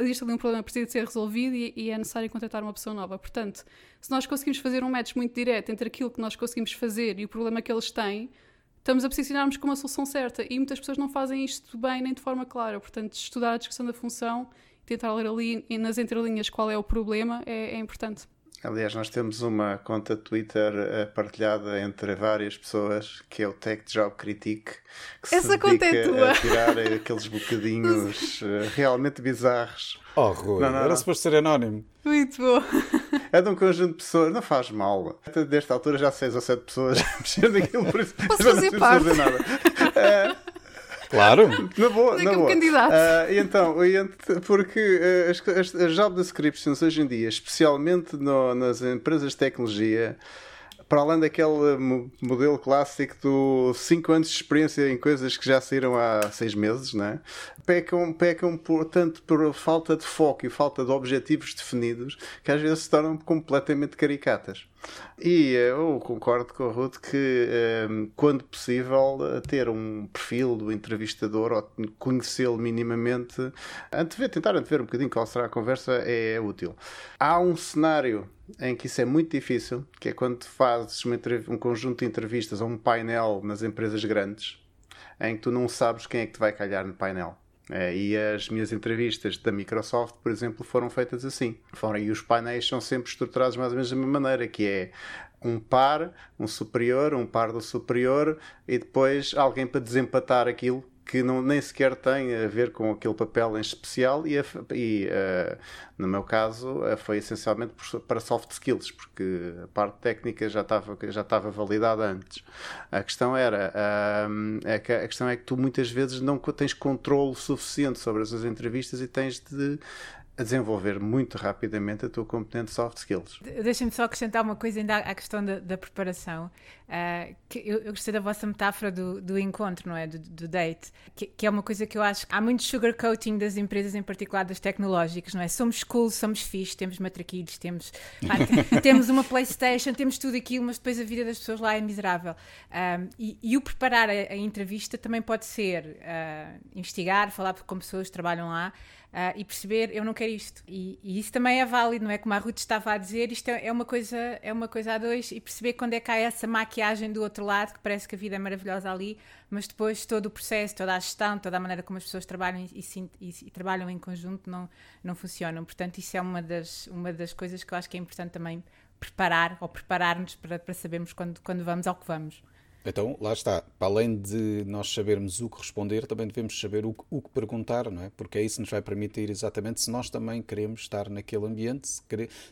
existe ali um problema que precisa de ser resolvido e, e, é necessário contratar uma pessoa nova. Portanto, se nós conseguimos fazer um match muito direto entre aquilo que nós conseguimos fazer e o problema que eles têm, estamos a posicionar-nos como a solução certa. E muitas pessoas não fazem isto bem nem de forma clara. Portanto, estudar a descrição da função, tentar ler ali nas entrelinhas qual é o problema, é, é importante. Aliás, nós temos uma conta Twitter uh, partilhada entre várias pessoas que é o Tech Job Critique, que Essa se conta é tua. a tirar aqueles bocadinhos uh, realmente bizarros. Oh, Rui, não, não, era suposto ser anónimo. Muito bom. É de um conjunto de pessoas, não faz mal. Até desta altura já seis ou sete pessoas mexendo naquilo, por isso Posso já fazer não parte. fazer nada. Uh, Claro. Na boa, é na me boa. candidato? Ah, e então, e ent- porque ah, as, as, as job descriptions hoje em dia, especialmente no- nas empresas de tecnologia, para além daquele mo- modelo clássico do 5 anos de experiência em coisas que já saíram há 6 meses, né? pecam, pecam por, tanto por falta de foco e falta de objetivos definidos que às vezes se tornam completamente caricatas. E eh, eu concordo com o Ruth que, eh, quando possível, eh, ter um perfil do entrevistador ou conhecê-lo minimamente, antever, tentar antever um bocadinho qual será a conversa, é útil. Há um cenário em que isso é muito difícil, que é quando fazes um conjunto de entrevistas ou um painel nas empresas grandes, em que tu não sabes quem é que te vai calhar no painel. É, e as minhas entrevistas da Microsoft, por exemplo, foram feitas assim. Foram, e os painéis são sempre estruturados mais ou menos da mesma maneira, que é um par, um superior, um par do superior, e depois alguém para desempatar aquilo que não, nem sequer tem a ver com aquele papel em especial e, a- e, eh, no meu caso eh, foi essencialmente por- para soft skills porque a parte técnica já estava já estava validada antes. A questão era ahm, é que a questão é que tu muitas vezes não tens controle suficiente sobre as entrevistas e tens de desenvolver muito rapidamente a tua competente soft skills De- Deixem-me só acrescentar uma coisa ainda à questão da, da preparação. Ah, que eu, eu gostei da vossa metáfora do, do encontro, não é? Do, do date, que, que é uma coisa que eu acho que há muito sugarcoating das empresas, em particular das tecnológicas, não é? Somos cool, somos fixe, temos matraquilhos, temos, temos uma Playstation, temos tudo aquilo, mas depois a vida das pessoas lá é miserável. Ah, e, e o preparar a, a entrevista também pode ser ah, investigar, falar com pessoas que trabalham lá. Ah, e perceber eu não quero isto. E, e isso também é válido não é? Como a Ruth estava a dizer isto é, uma coisa é uma coisa a dois e perceber quando é que há essa maquiagem do outro lado que parece que a vida é maravilhosa ali mas depois todo o processo toda a gestão toda a maneira como as pessoas trabalham e, e e trabalham em conjunto não não funcionam. Portanto isso é uma das uma das coisas que eu acho que é importante também preparar ou preparar-nos para, para sabermos quando quando vamos ao que vamos Então, lá está. Para além de nós sabermos o que responder, também devemos saber o que, o que perguntar, não é? Porque é isso que nos vai permitir exatamente se nós também queremos estar naquele ambiente, se,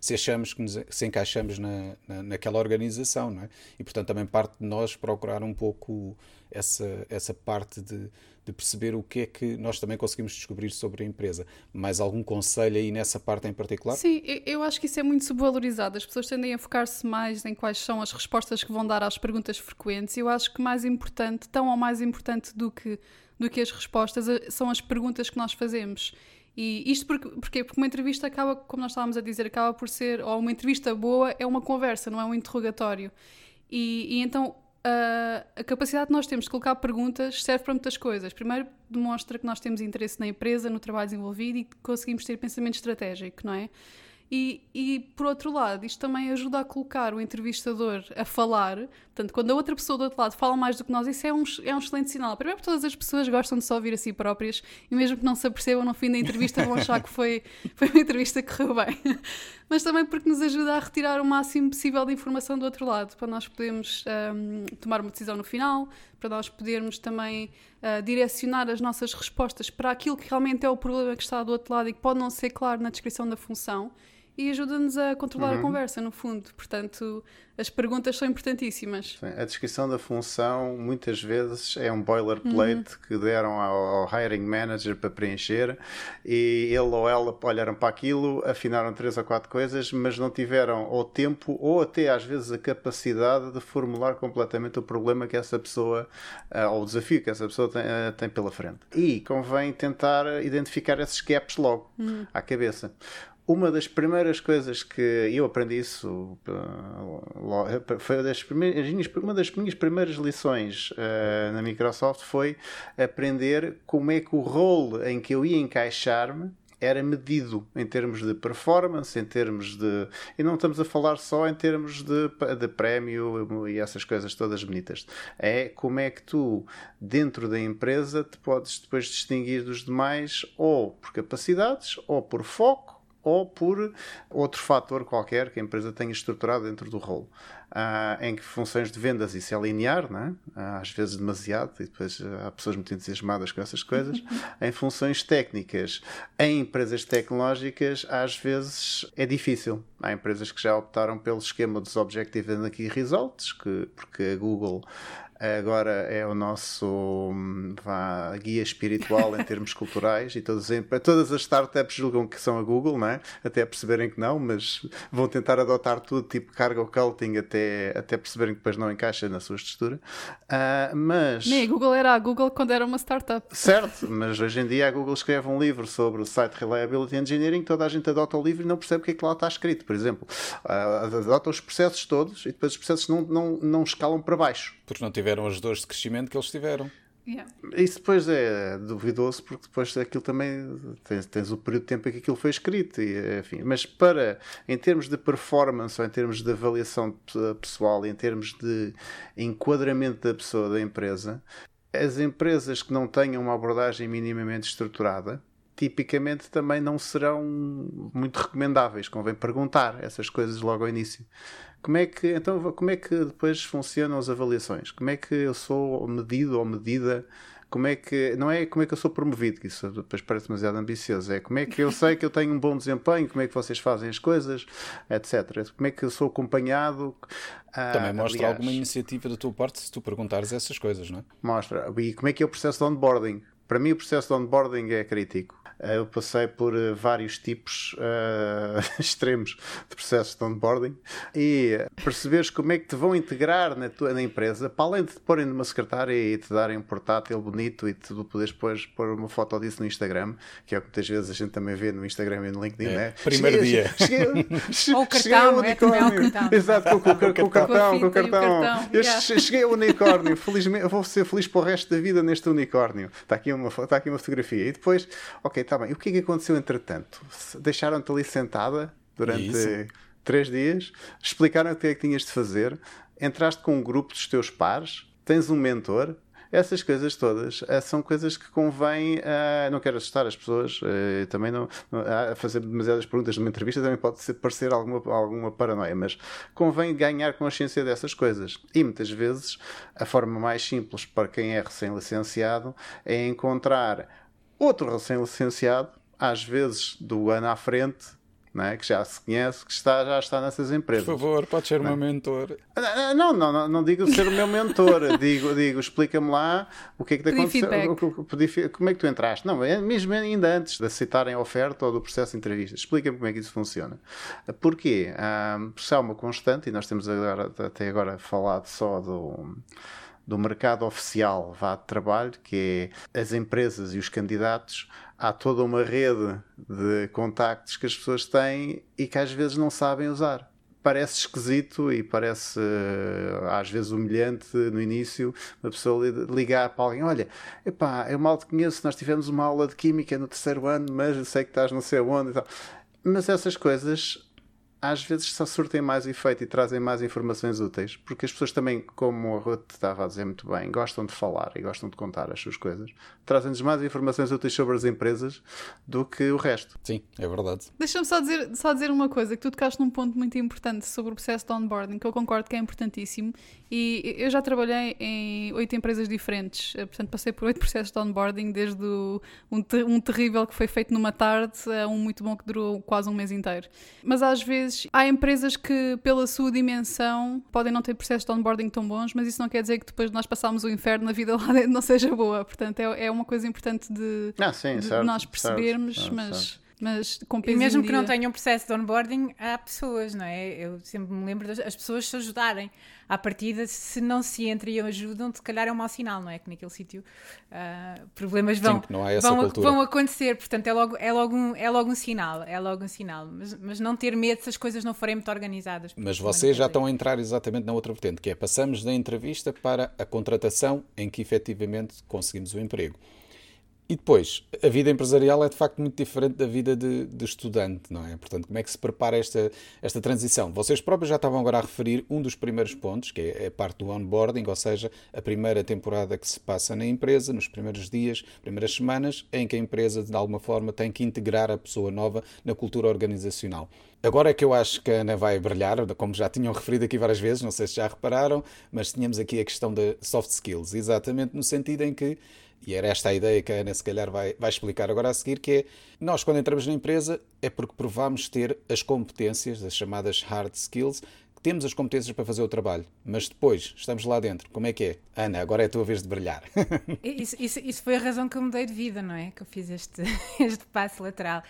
se achamos que nos, se encaixamos na, na, naquela organização, não é? E, portanto, também parte de nós procurar um pouco essa, essa parte de, de perceber o que é que nós também conseguimos descobrir sobre a empresa. Mais algum conselho aí nessa parte em particular? Sim, eu- acho que isso é muito subvalorizado. As pessoas tendem a focar-se mais em quais são as respostas que vão dar às perguntas frequentes. Eu acho que mais importante, tão ou mais importante do que, do que as respostas, eh, são as perguntas que nós fazemos. E isto porque, porquê? Porque uma entrevista acaba, como nós estávamos a dizer, acaba por ser, ou uma entrevista boa é uma conversa, não é um interrogatório. E, e então a, capacidade que nós temos de colocar perguntas serve para muitas coisas. Primeiro, demonstra que nós temos interesse na empresa, no trabalho desenvolvido e conseguimos ter pensamento estratégico, não é? E, e, por outro lado, isto também ajuda a colocar o entrevistador a falar. Portanto, quando a outra pessoa do outro lado fala mais do que nós, isso é um, é um excelente sinal. Primeiro, porque todas as pessoas gostam de só ouvir a si próprias e, mesmo que não se apercebam no fim da entrevista, vão achar que foi, foi uma entrevista que correu bem. Mas também porque nos ajuda a retirar o máximo possível de informação do outro lado, para nós podermos ahm, tomar uma decisão no final, para nós podermos também ah, direcionar as nossas respostas para aquilo que realmente é o problema que está do outro lado e que pode não ser claro na descrição da função e ajuda-nos a controlar a conversa, no fundo. Portanto, as perguntas são importantíssimas. Sim, A descrição da função muitas vezes é um boilerplate que deram ao, ao hiring manager para preencher e ele ou ela olharam para aquilo, afinaram três ou quatro coisas, mas não tiveram o tempo ou até às vezes a capacidade de formular completamente o problema que essa pessoa ah, ou o desafio que essa pessoa tem, ah, tem pela frente. E convém tentar identificar esses gaps logo à cabeça. Uma das primeiras coisas que eu aprendi isso lo- foi das uma das minhas primeiras lições uh, na Microsoft foi aprender como é que o role em que eu ia encaixar-me era medido em termos de performance, em termos de. E não estamos a falar só em termos de, de prémio e essas coisas todas bonitas. É como é que tu, dentro da empresa, te podes depois distinguir dos demais, ou por capacidades, ou por foco, ou por outro fator qualquer que a empresa tenha estruturado dentro do rolo. Uh, em que funções de vendas isso é linear, não é? Uh, às vezes demasiado, e depois há pessoas muito entusiasmadas com essas coisas. em funções técnicas, em empresas tecnológicas, às vezes é difícil. Há empresas que já optaram pelo esquema dos Objective and Key Results, que, porque a Google agora é o nosso hum, vá, guia espiritual em termos culturais e todas, todas as startups julgam que são a Google, não é? até perceberem que não, mas vão tentar adotar tudo tipo cargo culting até, até perceberem que depois não encaixa na sua textura. Uh, mas... Nem a Google era a Google quando era uma startup. Certo, mas hoje em dia a Google escreve um livro sobre o Site Reliability Engineering, toda a gente adota o livro e não percebe o que é que lá está escrito, por exemplo. Uh, adota os processos todos e depois os processos não, não, não escalam para baixo. Porque não tiveram as dores de crescimento que eles tiveram. Yeah. Isso depois é duvidoso porque depois aquilo também tens, tens, o período de tempo em que aquilo foi escrito e, enfim, mas para em termos de performance ou em termos de avaliação pessoal em termos de enquadramento da pessoa da empresa as empresas que não tenham uma abordagem minimamente estruturada tipicamente também não serão muito recomendáveis convém perguntar essas coisas logo ao início como é que, então, como é que depois funcionam as avaliações? Como é que eu sou medido ou medida? Como é que, não é como é que eu sou promovido, que isso depois parece demasiado ambicioso, é como é que eu sei que eu tenho um bom desempenho, como é que vocês fazem as coisas, etc. Como é que eu sou acompanhado. Ah, Também mostra aliás, alguma iniciativa da tua parte se tu perguntares essas coisas, não é? Mostra. E como é que é o processo de onboarding? Para mim, o processo de onboarding é crítico. Eh, eu passei por eh, vários tipos uh, extremos de processos de onboarding e perceberes como é que te vão integrar na tua na empresa, para além de te porem numa secretária e te darem um portátil bonito e tu poderes depois pôr uma foto disso no Instagram, que é o que muitas vezes a gente também vê no Instagram e no LinkedIn, é, né? Primeiro cheguei, dia. Cheguei, cheguei, Ou o cartão, é, também é o cartão. Exato, com, com, com, com o cartão, com o cartão. Eu cheguei ao unicórnio, felizmente, vou ser feliz para o resto da vida neste unicórnio. Está aqui uma, está aqui uma fotografia. E depois, ok, está bem. E o que é que aconteceu entretanto? Deixaram-te ali sentada durante Isso. três dias, explicaram o que é que tinhas de fazer, entraste com um grupo dos teus pares, tens um mentor, essas coisas todas uh, são coisas que convém. Uh, não quero assustar as pessoas, uh, também não. Uh, fazer demasiadas perguntas numa entrevista também pode ser, parecer alguma, alguma paranoia, mas convém ganhar consciência dessas coisas. E muitas vezes a forma mais simples para quem é recém-licenciado é encontrar outro recém-licenciado, às vezes do ano à frente, é? que já se conhece, que está, já está nessas empresas. Por favor, pode ser o meu mentor. Não, não, não, não digo ser o meu mentor, digo, digo explica-me lá o que é que te aconteceu, como é que tu entraste. Não, é mesmo ainda antes de aceitarem a oferta ou do processo de entrevista. Explica-me como é que isso funciona. Porquê? Ah, porque há uma constante, e nós temos agora, até agora falado só do do mercado oficial vá de trabalho, que é as empresas e os candidatos, há toda uma rede de contactos que as pessoas têm e que às vezes não sabem usar. Parece esquisito e parece eh, às vezes humilhante no início uma pessoa ligar para alguém: Olha, epá, eu mal te conheço, nós tivemos uma aula de química no terceiro ano, mas eu sei que estás não sei onde e tal. Mas essas coisas às vezes só surtem mais efeito e trazem mais informações úteis, porque as pessoas também, como a Ruth estava a dizer muito bem, gostam de falar e gostam de contar as suas coisas, trazem-nos mais informações úteis sobre as empresas do que o resto. Sim, é verdade. Deixa-me só dizer, só dizer uma coisa, que tu tocaste num ponto muito importante sobre o processo de onboarding, que eu concordo que é importantíssimo, e eu já trabalhei em oito empresas diferentes, eh, portanto passei por oito processos de onboarding, desde o, um, ter, um terrível que foi feito numa tarde a um muito bom que durou quase um mês inteiro. Mas às vezes há empresas que, pela sua dimensão, podem não ter processos de onboarding tão bons, mas isso não quer dizer que depois de nós passarmos o inferno na vida lá dentro não seja boa. Portanto, é, é uma coisa importante de, ah, sim, de certo, nós percebermos, certo, mas. Certo mas com E mesmo que não tenham processo de onboarding, há pessoas, não é? Eu sempre me lembro das pessoas se ajudarem. À partida, se não se entram e ajudam, se calhar é um mau sinal, não é? Que naquele sítio uh, problemas vão, Sim, vão, vão, acontecer. Portanto, é logo, é, logo um, é logo um sinal. É logo um sinal. Mas, mas não ter medo se as coisas não forem muito organizadas. Mas vocês já estão a entrar exatamente na outra vertente, que é passamos da entrevista para a contratação em que efetivamente conseguimos o emprego. E depois, a vida empresarial é de facto muito diferente da vida de, de, estudante, não é? Portanto, como é que se prepara esta, esta transição? Vocês próprios já estavam agora a referir um dos primeiros pontos, que é a parte do onboarding, ou seja, a primeira temporada que se passa na empresa, nos primeiros dias, primeiras semanas, em que a empresa, de alguma forma, tem que integrar a pessoa nova na cultura organizacional. Agora é que eu acho que a Ana vai brilhar, como já tinham referido aqui várias vezes, não sei se já repararam, mas tínhamos aqui a questão da soft skills, exatamente no sentido em que e era esta a ideia que a Ana se calhar vai, vai explicar agora a seguir, que é nós quando entramos na empresa é porque provamos ter as competências, as chamadas hard skills, temos as competências para fazer o trabalho, mas depois estamos lá dentro. Como é que é? Ana, agora é a tua vez de brilhar. isso, isso, isso foi a razão que eu mudei de vida, não é? Que eu fiz este, este passo lateral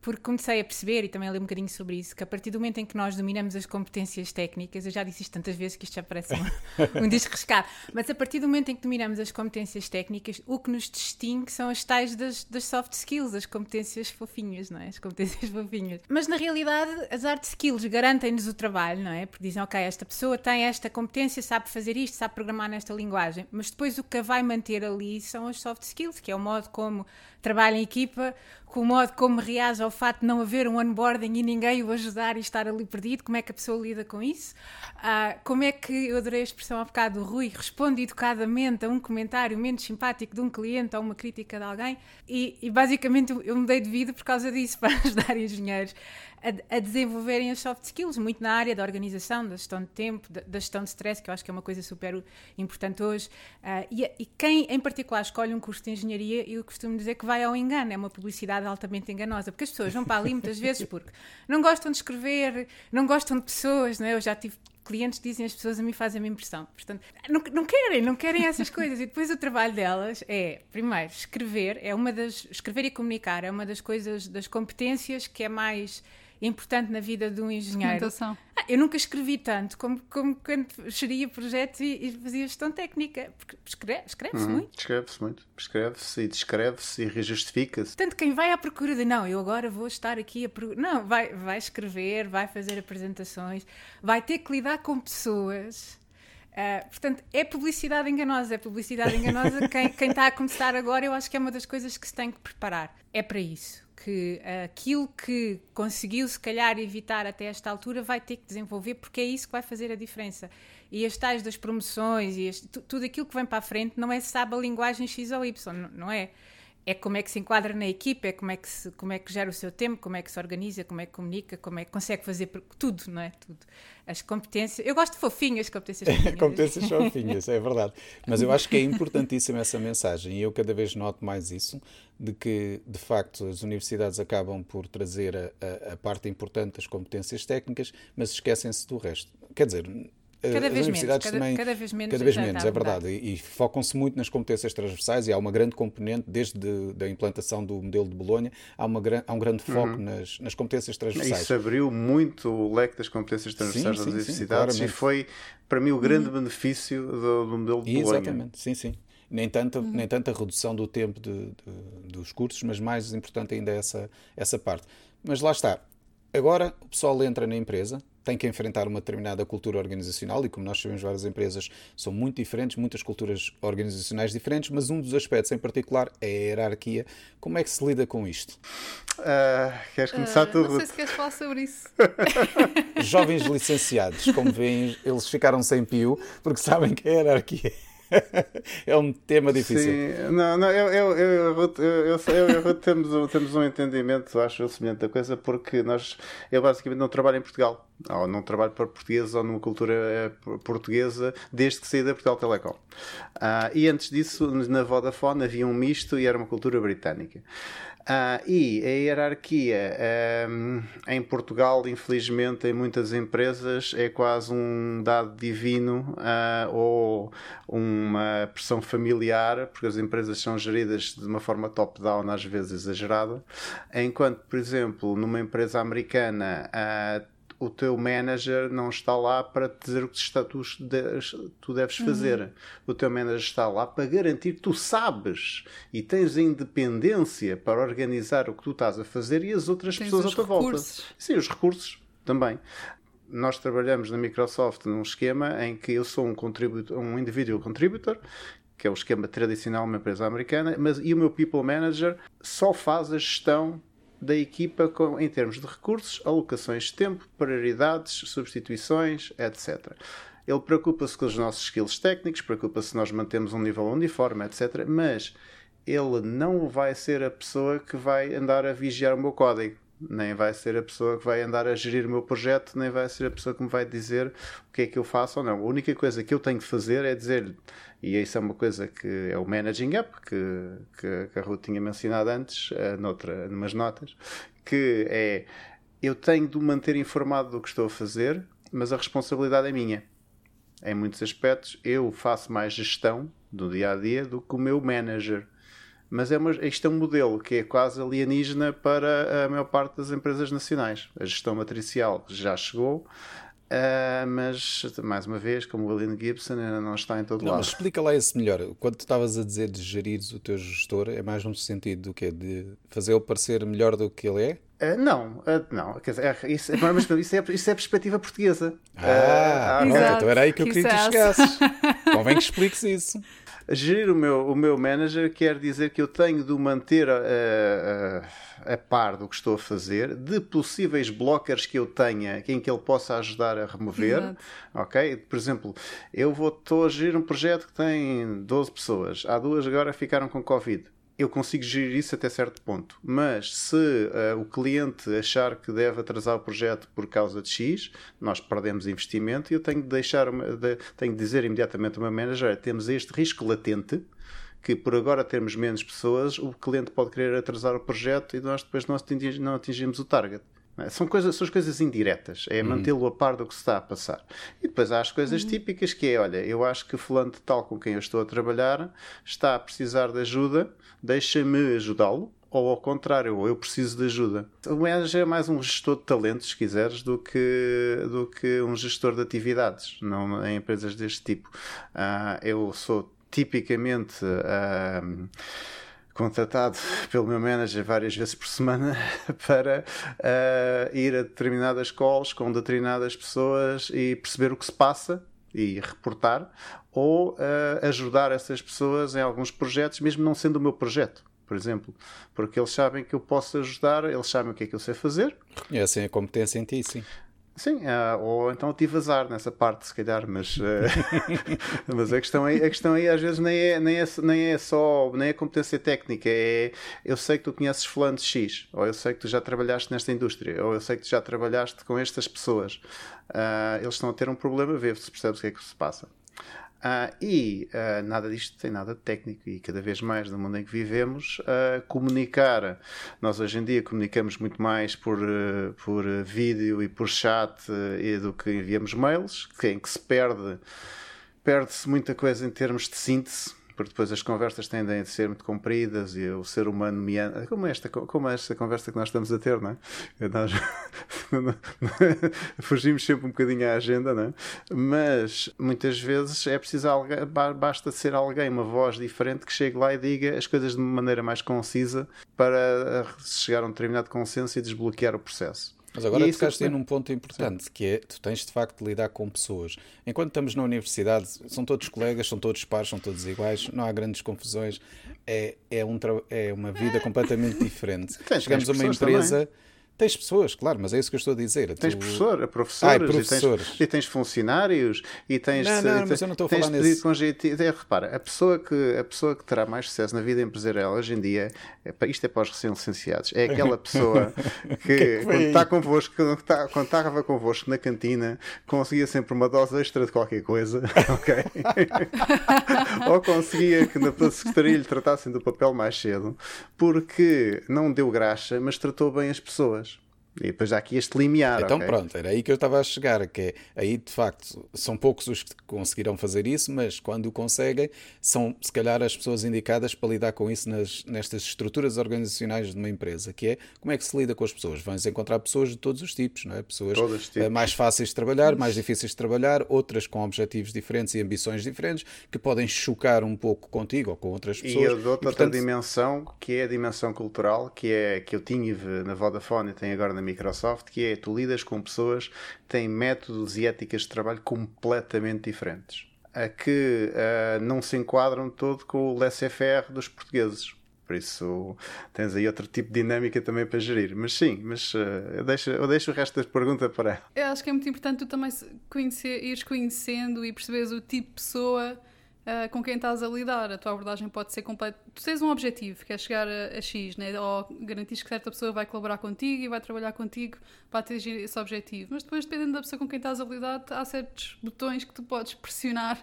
porque comecei a perceber, e também li um bocadinho sobre isso, que a partir do momento em que nós dominamos as competências técnicas, eu já disse isto tantas vezes que isto já parece um, um disco riscado, mas a partir do momento em que dominamos as competências técnicas, o que nos distingue são as tais das, das soft skills, as competências fofinhas, não é? As competências fofinhas. Mas na realidade, as hard skills garantem-nos o trabalho, não é? Porque dizem, ok, esta pessoa tem esta competência, sabe fazer isto, sabe programar nesta linguagem, mas depois o que a vai manter ali são as soft skills, que é o modo como trabalha em equipa, com o modo como reage ao fato de não haver um onboarding e ninguém o ajudar e estar ali perdido, como é que a pessoa lida com isso? Uh, como é que, eu adorei a expressão há bocado do Rui, responde educadamente a um comentário menos simpático de um cliente ou uma crítica de alguém? E, e basicamente eu mudei de vida por causa disso, para ajudar engenheiros a, desenvolverem as soft skills, muito na área da organização, da gestão de tempo, da, gestão de stress, que eu acho que é uma coisa super importante hoje. Uh, e, e, quem, em particular, escolhe um curso de engenharia, eu costumo dizer que vai ao engano, é uma publicidade altamente enganosa, porque as pessoas vão para ali muitas vezes porque não gostam de escrever, não gostam de pessoas, não é? Eu já tive clientes dizem as pessoas a mim fazem a minha impressão. Portanto, não, não querem, não querem essas coisas. E depois o trabalho delas é, primeiro, escrever, é uma das. Escrever e comunicar é uma das coisas, das competências que é mais importante na vida de um engenheiro. Ah, eu nunca escrevi tanto como, como quando geria projetos e, e fazia gestão técnica. Porque escreve, escreve-se uhum, muito. Escreve-se muito. Escreve-se e descreve-se e rejustifica-se. Tanto quem vai à procura de não, eu agora vou estar aqui a procura. Não, vai, vai escrever, vai fazer apresentações, vai ter que lidar com pessoas. Uh, portanto, é publicidade enganosa, é publicidade enganosa. quem, quem está a começar agora, eu acho que é uma das coisas que se tem que preparar. É para isso que aquilo que conseguiu, se calhar, evitar até esta altura, vai ter que desenvolver, porque é isso que vai fazer a diferença. E as tais das promoções e este, tudo aquilo que vem para a frente não é se sabe a linguagem X ou Y, não é? É como é que se enquadra na equipa, é como é que se, como é que gera o seu tempo, como é que se organiza, como é que comunica, como é que consegue fazer tudo, não é? Tudo. As competências. Eu gosto de fofinhas, competências fofinhas. competências fofinhas, é verdade. Mas eu acho que é importantíssima essa mensagem e eu cada vez noto mais isso, de que de facto as universidades acabam por trazer a, a, a parte importante das competências técnicas, mas esquecem-se do resto. Quer dizer, Cada vez menos, cada, também, cada vez menos, cada vez menos é verdade. E, e focam-se muito nas competências transversais e há uma grande componente, desde de, da implantação do modelo de Bolonha, há, uma, há um grande foco uhum. nas, nas competências transversais. Isso abriu muito o leque das competências transversais sim, das sim, universidades sim, e foi, para mim, o grande uhum. benefício do, do, modelo de Bolonha. Exatamente, sim, sim. Nem tanta, uhum. nem tanta redução do tempo de, de, dos cursos, mas mais importante ainda é essa, essa parte. Mas lá está. Agora o pessoal entra na empresa, tem que enfrentar uma determinada cultura organizacional e, como nós sabemos, várias empresas são muito diferentes, muitas culturas organizacionais diferentes, mas um dos aspectos em particular é a hierarquia. Como é que se lida com isto? Uh, queres começar uh, tu? Não sei se queres falar sobre isso. Jovens licenciados, como veem, eles ficaram sem pio porque sabem que a hierarquia é um tema difícil. Sim, não, não, eu, eu, eu, eu, temos, temos um entendimento, acho, semelhante da coisa, porque nós, eu basicamente não trabalho em Portugal, ou não trabalho para portugueses ou numa cultura eh, portuguesa desde que saí da Portugal Telecom. Uh, e antes disso, na Vodafone havia um misto e era uma cultura britânica. Uh, e a hierarquia um, em Portugal, infelizmente, em muitas empresas é quase um dado divino uh, ou uma pressão familiar, porque as empresas são geridas de uma forma top-down, às vezes exagerada. Enquanto, por exemplo, numa empresa americana, uh, o teu manager não está lá para te dizer o que está, tu, tu deves fazer. Uhum. O teu manager está lá para garantir que tu sabes e tens a independência para organizar o que tu estás a fazer e as outras tens pessoas à tua recursos. volta. Sim, os recursos também. Nós trabalhamos na Microsoft num esquema em que eu sou um, um individual contributor que é o esquema tradicional de uma empresa americana, mas e o meu People Manager só faz a gestão da equipa com, em termos de recursos, alocações de tempo, prioridades, substituições, etc. Ele preocupa-se com os nossos skills técnicos, preocupa-se se nós mantemos um nível uniforme, etc. Mas ele não vai ser a pessoa que vai andar a vigiar o meu código nem vai ser a pessoa que vai andar a gerir o meu projeto, nem vai ser a pessoa que me vai dizer o que é que eu faço ou não. A única coisa que eu tenho de fazer é dizer-lhe, e isso é uma coisa que é o Managing Up, que, que, que a Ruth tinha mencionado antes, uh, noutra, numas notas, que é eu tenho de manter informado do que estou a fazer, mas a responsabilidade é minha. Em muitos aspectos, eu faço mais gestão do dia a dia do que o meu manager mas é uma, isto é um modelo que é quase alienígena para a maior parte das empresas nacionais. A gestão matricial já chegou, Uh, mas, mais uma vez, como o William Gibson, ainda não está em todo não, lado. Mas explica lá isso melhor. Quando tu estavas a dizer de gerir o teu gestor, é mais no sentido do quê? De fazê-lo parecer melhor do que ele é? Uh, não, uh, não. Quer dizer, é, isso, é, mas isso é, isso é perspectiva portuguesa. Ah, uh, então era aí que eu queria que tu chegasses. Convém que expliques isso. Gerir o meu, o meu manager quer dizer que eu tenho de o manter a, a, a, par do que estou a fazer, de possíveis blockers que eu tenha em que ele possa ajudar a remover. Exato. Ok? Por exemplo, eu vou, estou a gerir um projeto que tem 12 pessoas. Há duas agora ficaram com Covid eu consigo gerir isso até certo ponto. Mas se uh, o cliente achar que deve atrasar o projeto por causa de X, nós perdemos investimento e eu tenho de deixar, de, tenho de dizer imediatamente ao meu manager: temos este risco latente que por agora termos menos pessoas, o cliente pode querer atrasar o projeto e nós depois não atingimos, não atingimos o target. É? São, coisas, são as coisas indiretas, é uhum. mantê-lo a par do que se está a passar. E depois há as coisas uhum. típicas que é, olha, eu acho que fulano de tal com quem eu estou a trabalhar está a precisar de ajuda, deixa-me ajudá-lo, ou ao contrário, ou eu preciso de ajuda. O manager é mais um gestor de talentos, se quiseres, do que, do que um gestor de atividades, não em empresas deste tipo. Uh, eu sou tipicamente. Uh, contratado pelo meu manager várias vezes por semana para uh, ir a determinadas calls com determinadas pessoas e perceber o que se passa e reportar ou uh, ajudar essas pessoas em alguns projetos, mesmo não sendo o meu projeto por exemplo, porque eles sabem que eu posso ajudar, eles sabem o que é que eu sei fazer. Reconhecem a competência em ti, sim. Sim, uh, ou então tive azar nessa parte, se calhar, mas, uh, mas a, questão aí, a questão aí às vezes nem é, nem, é, nem é só nem é competência técnica, é eu sei que tu conheces fulano X, ou eu sei que tu já trabalhaste nesta indústria, ou eu sei que tu já trabalhaste com estas pessoas. Uh, eles estão a ter um problema, vê se percebes o que é que se passa. Uh, e uh, nada disto tem nada de técnico. E cada vez mais no mundo em que vivemos uh, comunicar. Nós hoje em dia comunicamos muito mais por, por vídeo e por chat do que enviamos mails em que se perde perde-se muita coisa em termos de síntese porque depois as conversas tendem a ser muito compridas e o ser humano meandra, como esta, como esta conversa que nós estamos a ter, não é? Nós fugimos sempre um bocadinho à agenda, não é? Mas muitas vezes é preciso basta ser alguém, uma voz diferente que chegue lá e diga as coisas de uma maneira mais concisa para chegar a um determinado consenso e desbloquear o processo. Mas agora e tocaste aí num ponto importante, Sim. que é, tu tens de facto de lidar com pessoas. Enquanto estamos na universidade, são todos colegas, são todos pares, são todos iguais, não há grandes confusões, é, é, um, é uma vida completamente diferente. Chegamos a uma empresa... Também Tens pessoas, claro, mas é isso que eu estou a dizer. Tens tu... professor, professores, ah, professores. E, tens, e, tens, funcionários e tens. Não, não, mas eu não estou a falar nisso. Jeito, repara, a pessoa, que, a pessoa que terá mais sucesso na vida empresarial hoje em dia, é, isto é para os recém-licenciados, é aquela pessoa que, que quando está convosco, quando, está, quando estava convosco na cantina, conseguia sempre uma dose extra de qualquer coisa, ok? Ou conseguia que na secretaria lhe tratassem do papel mais cedo, porque não deu graxa, mas tratou bem as pessoas. E depois há aqui este limiar. Então okay? pronto, era aí que eu estava a chegar, que é, aí de facto são poucos os que conseguirão fazer isso, mas quando o conseguem, são se calhar as pessoas indicadas para lidar com isso nas, nestas estruturas organizacionais de uma empresa, que é como é que se lida com as pessoas. Vamos encontrar pessoas de todos os tipos, não é? Pessoas eh, mais fáceis de trabalhar, mais difíceis de trabalhar, outras com objetivos diferentes e ambições diferentes, que podem chocar um pouco contigo ou com outras pessoas. E eu dou-te outra portanto... dimensão, que é a dimensão cultural, que é que eu tinha na Vodafone e tenho agora na na Microsoft, que é tu lidas com pessoas que têm métodos e éticas de trabalho completamente diferentes. que uh, não se enquadram todo com o laissez-faire dos portugueses. Por isso tens aí outro tipo de dinâmica também para gerir. Mas sim, mas uh, eu, deixo, eu deixo o resto das perguntas para Eu acho que é muito importante tu também conhecer, ires conhecendo e perceberes o tipo de pessoa uh, com quem estás a lidar. A tua abordagem pode ser completa. Tu tens um objetivo, que é chegar a, a X, né? ou garantir que certa pessoa vai colaborar contigo e vai trabalhar contigo para atingir esse objetivo. Mas depois, dependendo da pessoa com quem estás a lidar, há certos botões que tu podes pressionar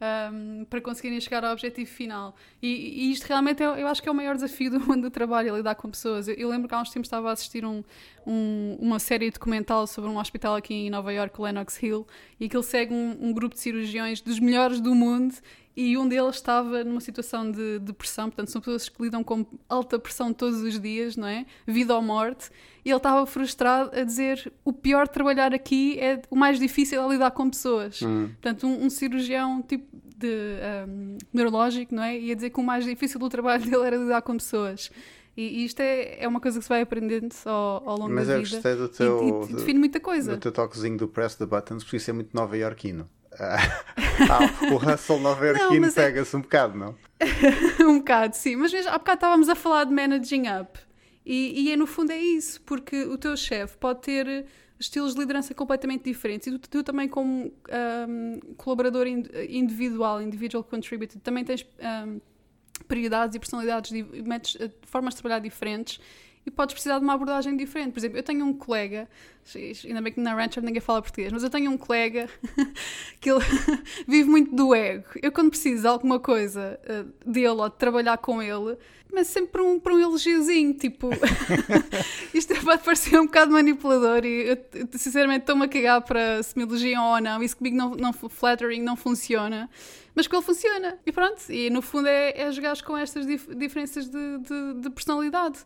um, para conseguirem chegar ao objetivo final. E, e, isto realmente é, eu acho que é o maior desafio do mundo do trabalho, é lidar com pessoas. Eu, eu lembro que há uns tempos estava a assistir um, um, uma série documental sobre um hospital aqui em Nova York, Lenox Hill, e que ele segue um, um grupo de cirurgiões dos melhores do mundo e um deles estava numa situação de depressão, portanto, são pessoas que lidam com alta pressão todos os dias, não é? Vida ou morte, e ele estava frustrado a dizer: o pior de trabalhar aqui é o mais difícil é lidar com pessoas. Hum. Portanto, um, um, cirurgião tipo de um, neurológico, não é? Ia dizer que o mais difícil do trabalho dele era lidar com pessoas. E, isto é, é uma coisa que se vai aprendendo ao, ao longo Mas da vida. Mas eu gostei do teu. E, e define muita coisa. Do teu toquezinho do press the buttons, porque isso é muito nova-iorquino. Ah, o Russell Nova Iorquino é- pega-se é... um bocado, não? um bocado, sim. Mas mesmo, há bocado estávamos a falar de managing up. E, e é, no fundo é isso, porque o teu chefe pode ter estilos de liderança completamente diferentes e tu, tu também como um, colaborador individual, individual contributor, também tens um, prioridades e personalidades, metes, eh, formas de trabalhar diferentes e podes precisar de uma abordagem diferente. Por exemplo, eu tenho um colega, ainda bem que na Rancher ninguém fala português, mas eu tenho um colega que ele vive muito do ego. Eu, quando preciso de alguma coisa uh, dele ou de trabalhar com ele, mas sempre para um, para um elogiozinho, tipo, isto pode parecer um bocado manipulador e eu, sinceramente estou-me a cagar para se me elogiam ou não, isso comigo não, não flattering não funciona, mas com ele funciona e pronto, e no fundo é, é jogar com estas dif diferenças de, de, de personalidade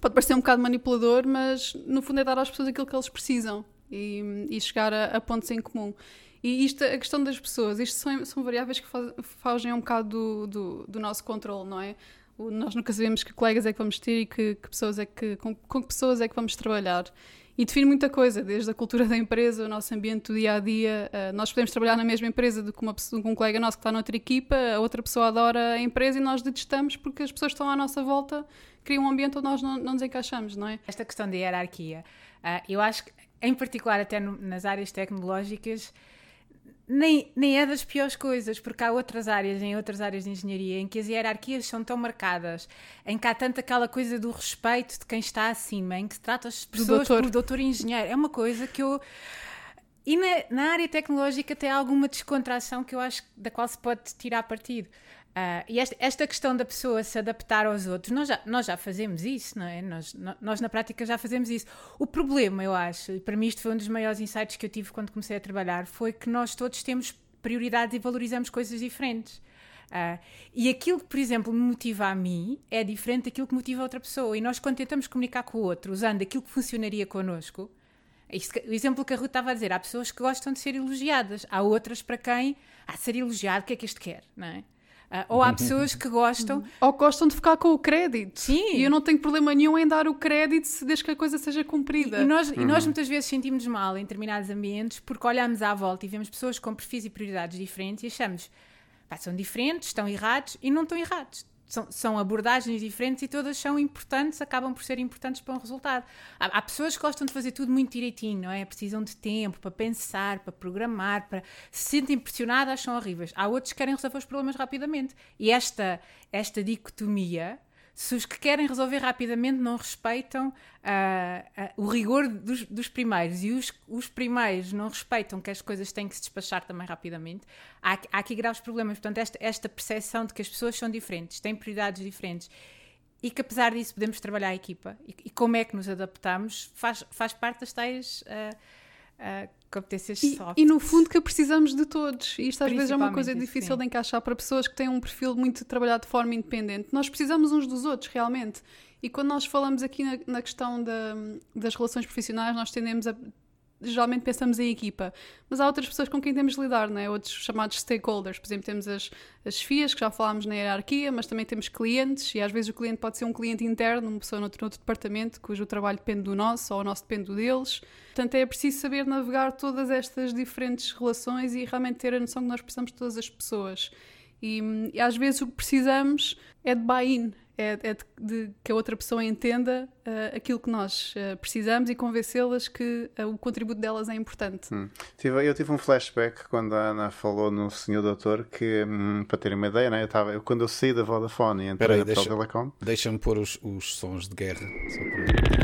pode parecer um bocado manipulador, mas no fundo é dar às pessoas aquilo que eles precisam e, e chegar a, a, pontos em comum. E isto, a questão das pessoas, isto são, são variáveis que fogem um bocado do, do, do nosso controle, não é? Nós nunca sabemos que colegas é que vamos ter e que, que pessoas é que, com, com que pessoas é que vamos trabalhar e define muita coisa, desde a cultura da empresa, o nosso ambiente do dia a dia. Uh, nós podemos trabalhar na mesma empresa do que uma com um colega nosso que está noutra equipa, a outra pessoa adora a empresa e nós detestamos porque as pessoas estão à nossa volta criam um ambiente onde nós não, não nos encaixamos, não é? Esta questão da hierarquia, uh, eu acho que, em particular, até no, nas áreas tecnológicas, nem, nem é das piores coisas, porque há outras áreas, em outras áreas de engenharia, em que as hierarquias são tão marcadas, em que há tanto aquela coisa do respeito de quem está acima, em que se trata as pessoas doutor. por doutor engenheiro. É uma coisa que eu. E na, na área tecnológica tem alguma descontração que eu acho da qual se pode tirar partido. Uh, e esta, esta, questão da pessoa se adaptar aos outros, nós já, nós já fazemos isso, não é? Nós, nós na prática já fazemos isso. O problema, eu acho, e para mim isto foi um dos maiores insights que eu tive quando comecei a trabalhar, foi que nós todos temos prioridades e valorizamos coisas diferentes. Uh, e aquilo que, por exemplo, me motiva a mim é diferente daquilo que motiva a outra pessoa. E nós, quando tentamos comunicar com o outro usando aquilo que funcionaria connosco, o exemplo que a Ruth estava a dizer, há pessoas que gostam de ser elogiadas, há outras para quem, ah, ser elogiado, o que é que este quer, não é? Uh, ou há pessoas que gostam. Ou gostam de ficar com o crédito. Sim. E eu não tenho problema nenhum em dar o crédito desde que a coisa seja cumprida. E, e nós, uhum. e nós muitas vezes sentimos mal em determinados ambientes porque olhamos à volta e vemos pessoas com perfis e prioridades diferentes e achamos, pá, são diferentes, estão errados e não estão errados são, são, abordagens diferentes e todas são importantes, acabam por ser importantes para um resultado. Há, há, pessoas que gostam de fazer tudo muito direitinho, não é? Precisam de tempo para pensar, para programar, para se sentem pressionadas, são horríveis. Há outros que querem resolver os problemas rapidamente. E esta, esta dicotomia se os que querem resolver rapidamente não respeitam uh, uh, o rigor dos, dos, primeiros e os, os primeiros não respeitam que as coisas têm que se despachar também rapidamente, há, há aqui graves problemas. Portanto, esta, esta percepção de que as pessoas são diferentes, têm prioridades diferentes e que apesar disso podemos trabalhar a equipa e, e como é que nos adaptamos faz, faz parte das tais. Uh, uh, competências e, soft. E no fundo que precisamos de todos. E isto às vezes é uma coisa difícil sim. de encaixar para pessoas que têm um perfil muito trabalhado de forma independente. Nós precisamos uns dos outros, realmente. E quando nós falamos aqui na, na questão da, das relações profissionais, nós tendemos a, geralmente pensamos em equipa, mas há outras pessoas com quem temos de lidar, né? outros chamados stakeholders. Por exemplo, temos as, as FIAs, que já falámos na hierarquia, mas também temos clientes, e às vezes o cliente pode ser um cliente interno, uma pessoa noutro, noutro departamento, cujo trabalho depende do nosso, ou o nosso depende do deles. Portanto, é preciso saber navegar todas estas diferentes relações e realmente ter a noção que nós precisamos de todas as pessoas. E, e às vezes o que precisamos é de buy-in, é, é de, de, que a outra pessoa entenda uh, aquilo que nós uh, precisamos e convencê-las que uh, o contributo delas é importante. Hum. Eu tive um flashback quando a Ana falou no Senhor Doutor que, hum, para terem uma ideia, né, eu tava, eu, quando eu saí da Vodafone e entrei aí, deixa, para o Telecom... Deixa-me pôr os, os, sons de guerra.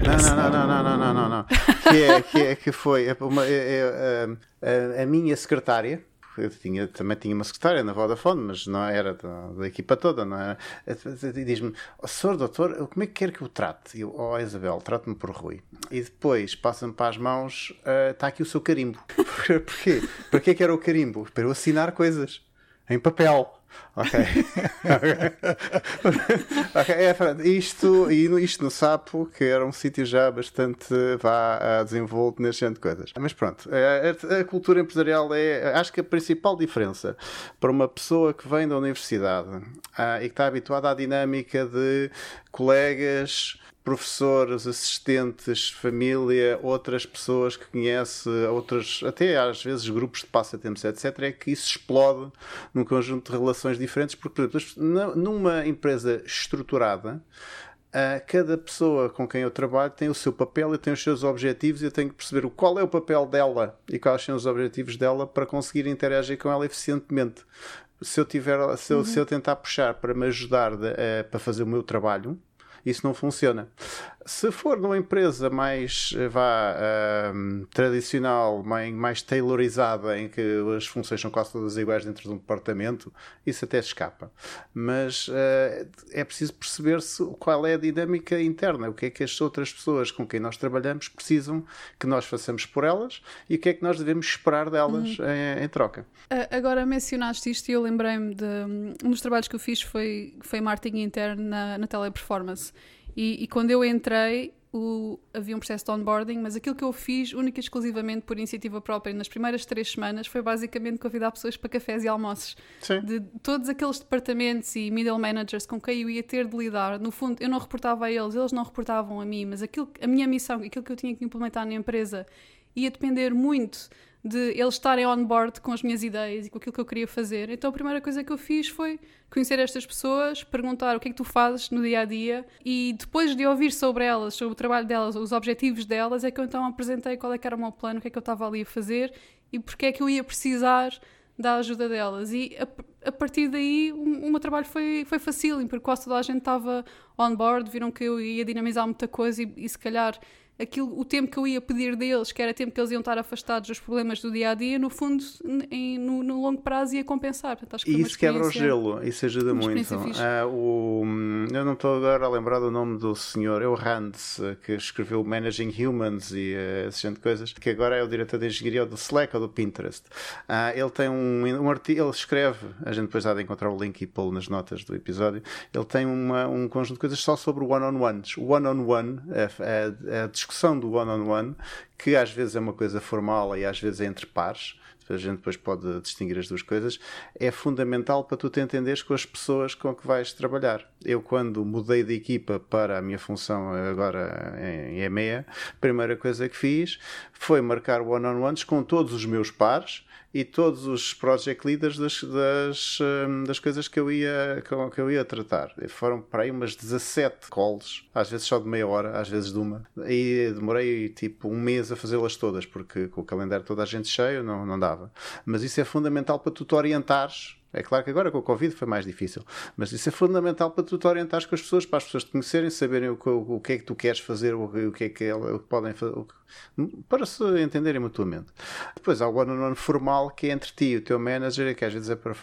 Não, não, não, não, não, não, não, não, que, é, que, é, que foi uma, é, é, a, a minha secretária eu tinha, também tinha uma secretária na Vodafone, mas não era da, da equipa toda, não era? E diz-me, oh, senhor doutor, como é que quer que eu trate? Eu, oh Isabel, trate-me por Rui. E depois passa-me para as mãos, está uh, aqui o seu carimbo. Porquê? Para que era o carimbo? Para eu assinar coisas em papel. Ok. okay. É, isto, e isto no Sapo, que era um sítio já bastante vá, desenvolto neste tipo de coisas. Mas pronto, a, a, cultura empresarial é, acho que a principal diferença para uma pessoa que vem da universidade ah, e que está habituada à dinâmica de colegas professores, assistentes, família, outras pessoas que conhece, outras, até às vezes grupos de passatempos, etc., é que isso explode num conjunto de relações diferentes, porque, por exemplo, numa empresa estruturada, cada pessoa com quem eu trabalho tem o seu papel e tem os seus objetivos e eu tenho que perceber qual é o papel dela e quais são os objetivos dela para conseguir interagir com ela eficientemente. Se eu, tiver, se eu, uhum. se eu tentar puxar para me ajudar de, uh, para fazer o meu trabalho, isso não funciona. Se for numa empresa mais eh, vá, tradicional, mais, mais tailorizada, em que as funções são quase todas iguais dentro de um departamento, isso até escapa. Mas uh, é preciso perceber-se qual é a dinâmica interna, o que é que as outras pessoas com quem nós trabalhamos precisam que nós façamos por elas e o que é que nós devemos esperar delas uhum. em, em, troca. Agora mencionaste isto e eu lembrei-me de um dos trabalhos que eu fiz foi, foi marketing interno na, na teleperformance. E, e quando eu entrei, o, havia um processo de onboarding, mas aquilo que eu fiz, única e exclusivamente por iniciativa própria, nas primeiras três semanas, foi basicamente convidar pessoas para cafés e almoços. Sim. De todos aqueles departamentos e middle managers com quem eu ia ter de lidar, no fundo, eu não reportava a eles, eles não reportavam a mim, mas aquilo, a minha missão, aquilo que eu tinha que implementar na empresa, ia depender muito de eles estarem on board com as minhas ideias e com aquilo que eu queria fazer. Então a primeira coisa que eu fiz foi conhecer estas pessoas, perguntar o que é que tu fazes no dia a dia e depois de ouvir sobre elas, sobre o trabalho delas, os objetivos delas, é que eu então apresentei qual é que era o meu plano, o que é que eu estava ali a fazer e porque é que eu ia precisar da ajuda delas. E a, a partir daí o, o, meu trabalho foi, foi fácil, porque quase toda a gente estava on board, viram que eu ia dinamizar muita coisa e, e se calhar aquilo, o tempo que eu ia pedir deles, que era tempo que eles iam estar afastados dos problemas do dia a dia, no fundo, em, no, no, longo prazo ia compensar. Portanto, que e isso quebra o gelo, isso ajuda muito. Uh, o, eu não estou agora a lembrar do nome do senhor, é o Rands, que escreveu Managing Humans e uh, esse tipo de coisas, que agora é o diretor de engenharia do Slack ou do Pinterest. Uh, ele tem um, um artigo, ele escreve, a gente depois há de encontrar o link e pô-lo nas notas do episódio. Ele tem uma, um conjunto de coisas só sobre one-on-ones. O one-on-one, a, a, a discussão do one-on-one, que às vezes é uma coisa formal e às vezes é entre pares, a gente depois pode distinguir as duas coisas, é fundamental para tu te entenderes com as pessoas com que vais trabalhar. Eu, quando mudei de equipa para a minha função agora em EMEA, a primeira coisa que fiz foi marcar one-on-ones com todos os meus pares e todos os project leaders das, das, hum, das coisas que eu, ia, que eu ia tratar. Foram para aí umas 17 calls, às vezes só de meia hora, às vezes de uma. E demorei tipo um mês a fazê-las todas, porque com o calendário toda a gente cheio não, não dava. Mas isso é fundamental para tu te orientares é claro que agora com o Covid foi mais difícil, mas isso é fundamental para tu te orientares com as pessoas, para as pessoas te conhecerem, saberem o que, o que é que tu queres fazer, o, o que é que, que podem fazer, para se entenderem mutuamente. Depois há o one-on-one formal que é entre ti e o teu manager, que às vezes é para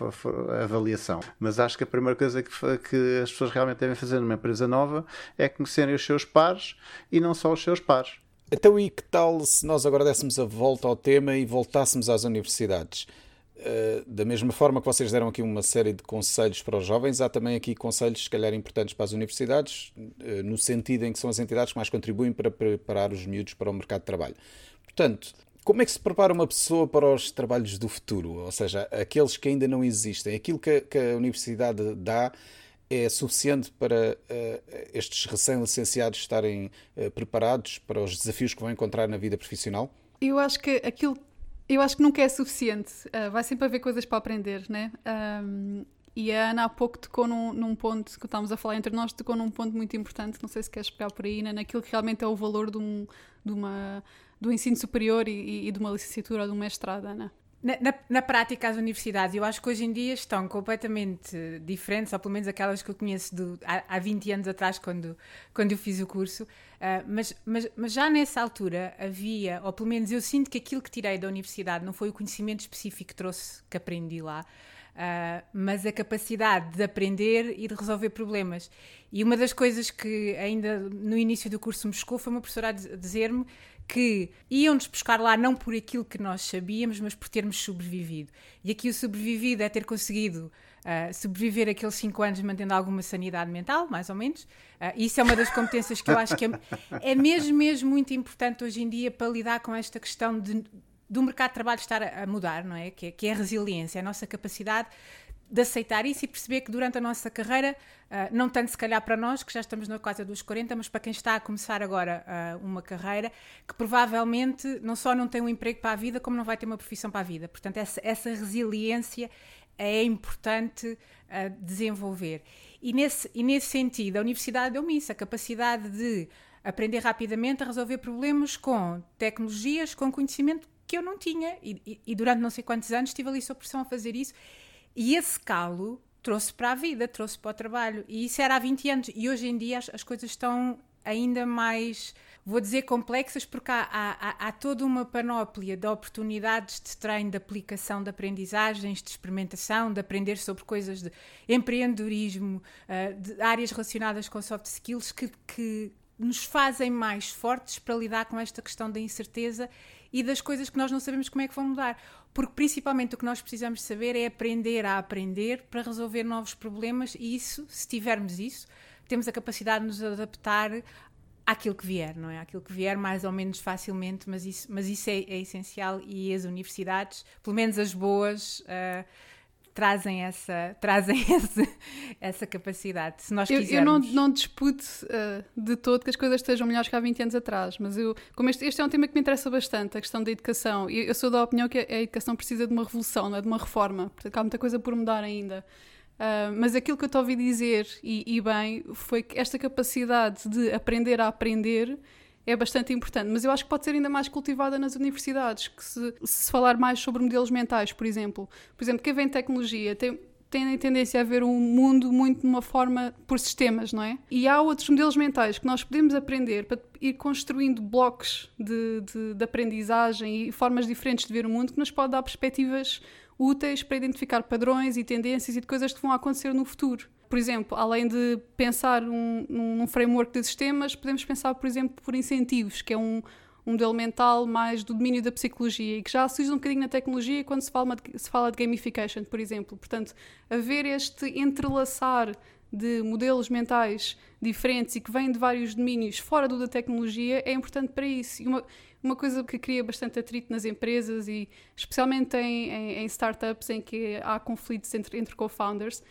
avaliação. Mas acho que a primeira coisa que, que as pessoas realmente devem fazer numa empresa nova é conhecerem os seus pares e não só os seus pares. Então, e que tal se nós agora dessemos a volta ao tema e voltássemos às universidades? Eh, da mesma forma que vocês deram aqui uma série de conselhos para os jovens, há também aqui conselhos, se calhar, importantes para as universidades, uh, no sentido em que são as entidades que mais contribuem para preparar os miúdos para o mercado de trabalho. Portanto, Como é que se prepara uma pessoa para os trabalhos do futuro? Ou seja, aqueles que ainda não existem. Aquilo que, a universidade dá é suficiente para uh, estes recém-licenciados estarem preparados para os desafios que vão encontrar na vida profissional? Eu acho que aquilo eu acho que nunca é suficiente. Uh, vai sempre haver coisas para aprender, né? Um, e a Ana há pouco tocou num, num, ponto, que estávamos a falar entre nós, tocou num ponto muito importante, não sei se queres pegar por aí, né? naquilo que realmente é o valor de, um, de uma, do ensino superior e, e, de uma licenciatura ou de uma mestrado, Ana. Na, na, na, prática, as universidades, eu acho que hoje em dia estão completamente diferentes, ou pelo menos aquelas que eu conheço do, há, há 20 anos atrás, quando, quando eu fiz o curso. Uh, mas, mas, mas já nessa altura havia, ou pelo menos eu sinto que aquilo que tirei da universidade não foi o conhecimento específico que trouxe, que aprendi lá, Uh, mas a capacidade de aprender e de resolver problemas. E uma das coisas que ainda no início do curso me chocou foi uma professora a dizer-me que iam-nos buscar lá não por aquilo que nós sabíamos, mas por termos sobrevivido. E aqui o sobrevivido é ter conseguido uh, sobreviver aqueles 5 anos mantendo alguma sanidade mental, mais ou menos. Uh, isso é uma das competências que eu acho que é, é mesmo, mesmo muito importante hoje em dia para lidar com esta questão de, do mercado de trabalho estar a, mudar, não é? Que, é? que é a resiliência, a nossa capacidade de aceitar isso e perceber que durante a nossa carreira, uh, não tanto se calhar para nós, que já estamos na casa dos 40, mas para quem está a começar agora uh, uma carreira, que provavelmente não só não tem um emprego para a vida, como não vai ter uma profissão para a vida. Portanto, essa, essa resiliência é importante uh, desenvolver. E nesse, e nesse sentido, a universidade deu-me isso, a capacidade de aprender rapidamente a resolver problemas com tecnologias, com conhecimento que eu não tinha. E, e, e durante não sei quantos anos estive ali sob pressão a fazer isso e esse calo trouxe para a vida, trouxe para o trabalho. E isso era há 20 anos. E hoje em dia as, as coisas estão ainda mais, vou dizer, complexas, porque há, há, há, toda uma panóplia de oportunidades de treino, de aplicação, de aprendizagens, de experimentação, de aprender sobre coisas de empreendedorismo, uh, de áreas relacionadas com soft skills que, que nos fazem mais fortes para lidar com esta questão da incerteza e das coisas que nós não sabemos como é que vão mudar. Porque principalmente o que nós precisamos saber é aprender a aprender para resolver novos problemas e isso, se tivermos isso, temos a capacidade de nos adaptar àquilo que vier, não é? Àquilo que vier mais ou menos facilmente, mas isso, mas isso é, é essencial e as universidades, pelo menos as boas, uh, trazem essa, trazem esse, essa capacidade. Se nós eu, quisermos. Eu não, não disputo uh, de todo que as coisas estejam melhores que há 20 anos atrás, mas eu, como este, este é um tema que me interessa bastante, a questão da educação, e eu sou da opinião que a, a educação precisa de uma revolução, não é? de uma reforma, porque há muita coisa por mudar ainda. Uh, mas aquilo que eu te ouvi dizer, e, e bem, foi que esta capacidade de aprender a aprender é bastante importante, mas eu acho que pode ser ainda mais cultivada nas universidades, que se, se falar mais sobre modelos mentais, por exemplo. Por exemplo, quem vem tecnologia tem, tendência a ver um mundo muito de uma forma por sistemas, não é? E há outros modelos mentais que nós podemos aprender para ir construindo blocos de, de, de aprendizagem e formas diferentes de ver o mundo que nos pode dar perspectivas úteis para identificar padrões e tendências e de coisas que vão acontecer no futuro por exemplo, além de pensar um, num framework de sistemas, podemos pensar, por exemplo, por incentivos, que é um, um modelo mental mais do domínio da psicologia e que já se usa um bocadinho na tecnologia quando se fala, de, se fala de gamification, por exemplo. Portanto, haver este entrelaçar de modelos mentais diferentes e que vêm de vários domínios fora do da tecnologia é importante para isso. E uma, uma coisa que cria bastante atrito nas empresas e especialmente em, em, em startups em que há conflitos entre, entre co-founders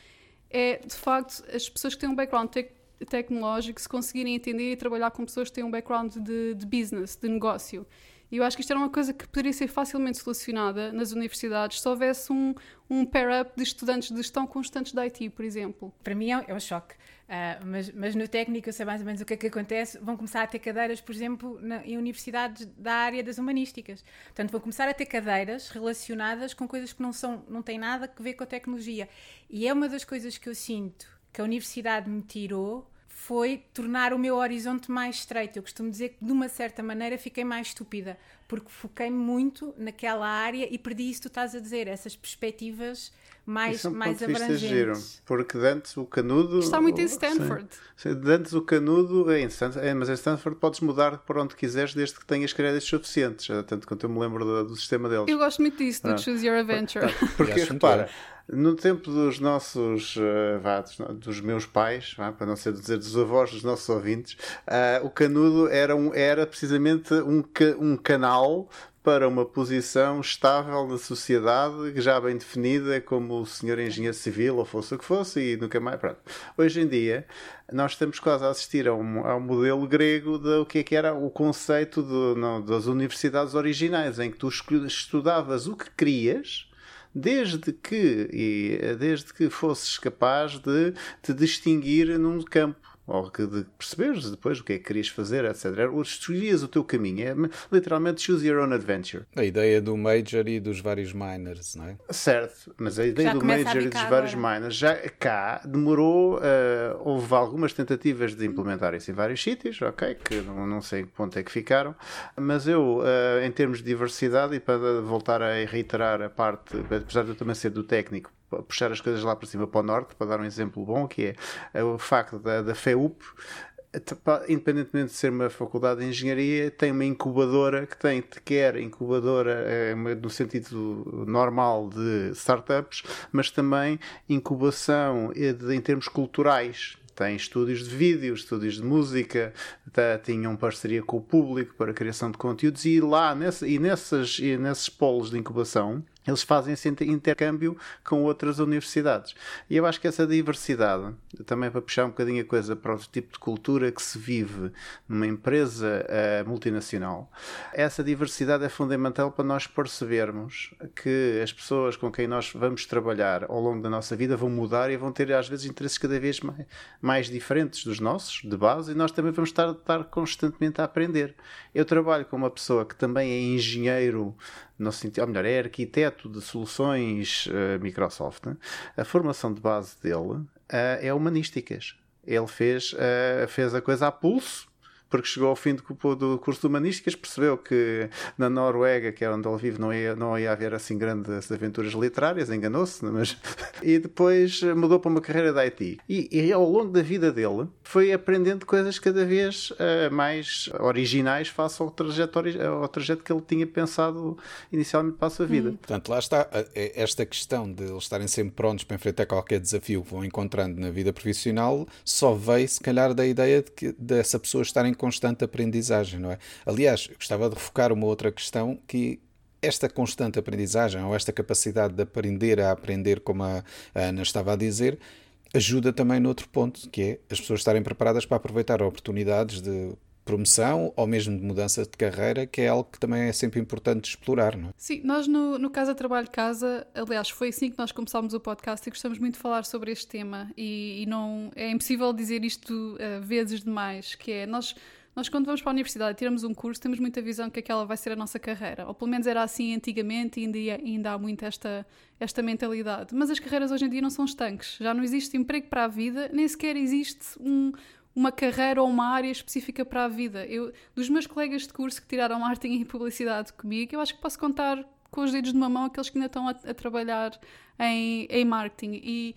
é, de facto, as pessoas que têm um background tec tecnológico se conseguirem entender e trabalhar com pessoas que têm um background de, de business, de negócio. E eu acho que isto era uma coisa que poderia ser facilmente solucionada nas universidades se houvesse um, um pair-up de estudantes de gestão com estudantes de IT, por exemplo. Para mim é, é um choque. Uh, mas, mas no técnico eu sei mais ou menos o que é que acontece. Vão começar a ter cadeiras, por exemplo, na, em universidades da área das humanísticas. Portanto, vão começar a ter cadeiras relacionadas com coisas que não, são, não têm nada a ver com a tecnologia. E é uma das coisas que eu sinto que a universidade me tirou foi tornar o meu horizonte mais estreito. Eu costumo dizer que, de uma certa maneira, fiquei mais estúpida, porque foquei muito naquela área e perdi isso que tu estás a dizer, essas perspectivas mais, Isso é um mais abrangentes. giro, porque Dantes o canudo. Está muito em Stanford. Sim, sim, Dantes o canudo é em Stanford, é, mas em Stanford podes mudar para onde quiseres desde que tenhas créditos suficientes, tanto quanto eu me lembro do, do sistema deles. Eu gosto muito disso, do Ah. Choose Your Adventure. Porque Acho muito repara, no tempo dos nossos, eh, vá, dos, dos meus pais, vá, para não ser dizer dos avós dos nossos ouvintes, ah, o canudo era, um, era precisamente um, ca- um canal para uma posição estável na sociedade, já bem definida, como o senhor engenheiro civil, ou fosse o que fosse, e nunca mais. Pronto. Hoje em dia, nós estamos quase a assistir a um, a um modelo grego do que, é que era o conceito de, não, das universidades originais, em que tu estudavas o que querias desde que, desde que fosses capaz de te distinguir num campo ou que de perceberes depois o que é que querias fazer, etc. Ou escolhias o teu caminho. É literalmente choose your own adventure. A ideia do major e dos vários minors, não é? Certo, mas a ideia já do major e dos vários minors já cá demorou. Uh, houve algumas tentativas de implementar isso em vários sítios, ok, que não, não sei que ponto é que ficaram, mas eu, uh, em termos de diversidade, e para voltar a reiterar a parte, apesar de eu também ser do técnico, puxar as coisas lá para cima para o norte, para dar um exemplo bom, que é, é o facto da, da FEUP independentemente de ser uma faculdade de engenharia, tem uma incubadora que tem, quer incubadora é, no sentido normal de startups, mas também incubação de, em termos culturais. Tem estúdios de vídeo, estúdios de música, tá, tinham parceria com o público para a criação de conteúdos e lá nessa, e, nessas, e nesses polos de incubação eles fazem esse intercâmbio com outras universidades. E eu acho que essa diversidade, também para puxar um bocadinho a coisa para o tipo de cultura que se vive numa empresa uh, multinacional, essa diversidade é fundamental para nós percebermos que as pessoas com quem nós vamos trabalhar ao longo da nossa vida vão mudar e vão ter às vezes interesses cada vez mais, mais diferentes dos nossos, de base, e nós também vamos estar, estar constantemente a aprender. Eu trabalho com uma pessoa que também é engenheiro no sentido, ou melhor, é arquiteto de soluções uh, Microsoft, né? a formação de base dele uh, é humanísticas. Ele fez, uh, fez a coisa a pulso porque chegou ao fim do, do curso de Humanísticas, percebeu que na Noruega, que é onde ele vive, não ia, não ia haver assim grandes aventuras literárias, enganou-se, é? mas... e depois mudou para uma carreira de IT. E, e, ao longo da vida dele foi aprendendo coisas cada vez uh, mais originais face ao trajeto, ao trajeto que ele tinha pensado inicialmente para a sua vida. Hum. Portanto, lá está é esta questão de eles estarem sempre prontos para enfrentar qualquer desafio que vão encontrando na vida profissional, só veio se calhar da ideia de que dessa pessoa estar em constante aprendizagem, não é? Aliás, gostava de refocar uma outra questão que esta constante aprendizagem ou esta capacidade de aprender a aprender, como a Ana estava a dizer, ajuda também noutro ponto, que é as pessoas estarem preparadas para aproveitar oportunidades de promoção ou mesmo de mudança de carreira, que é algo que também é sempre importante explorar, não é? Sim, nós no, no Casa Trabalho Casa, aliás, foi assim que nós começámos o podcast e gostamos muito de falar sobre este tema e, e não é impossível dizer isto uh, vezes demais, que é nós nós, quando vamos para a universidade e tiramos um curso, temos muita visão que aquela vai ser a nossa carreira. Ou pelo menos era assim antigamente e ainda, ainda há muito esta, esta mentalidade. Mas as carreiras hoje em dia não são estanques. Já não existe emprego para a vida, nem sequer existe um, uma carreira ou uma área específica para a vida. Eu, dos meus colegas de curso que tiraram marketing e publicidade comigo, eu acho que posso contar com os dedos de uma mão aqueles que ainda estão a, a trabalhar em, em marketing. E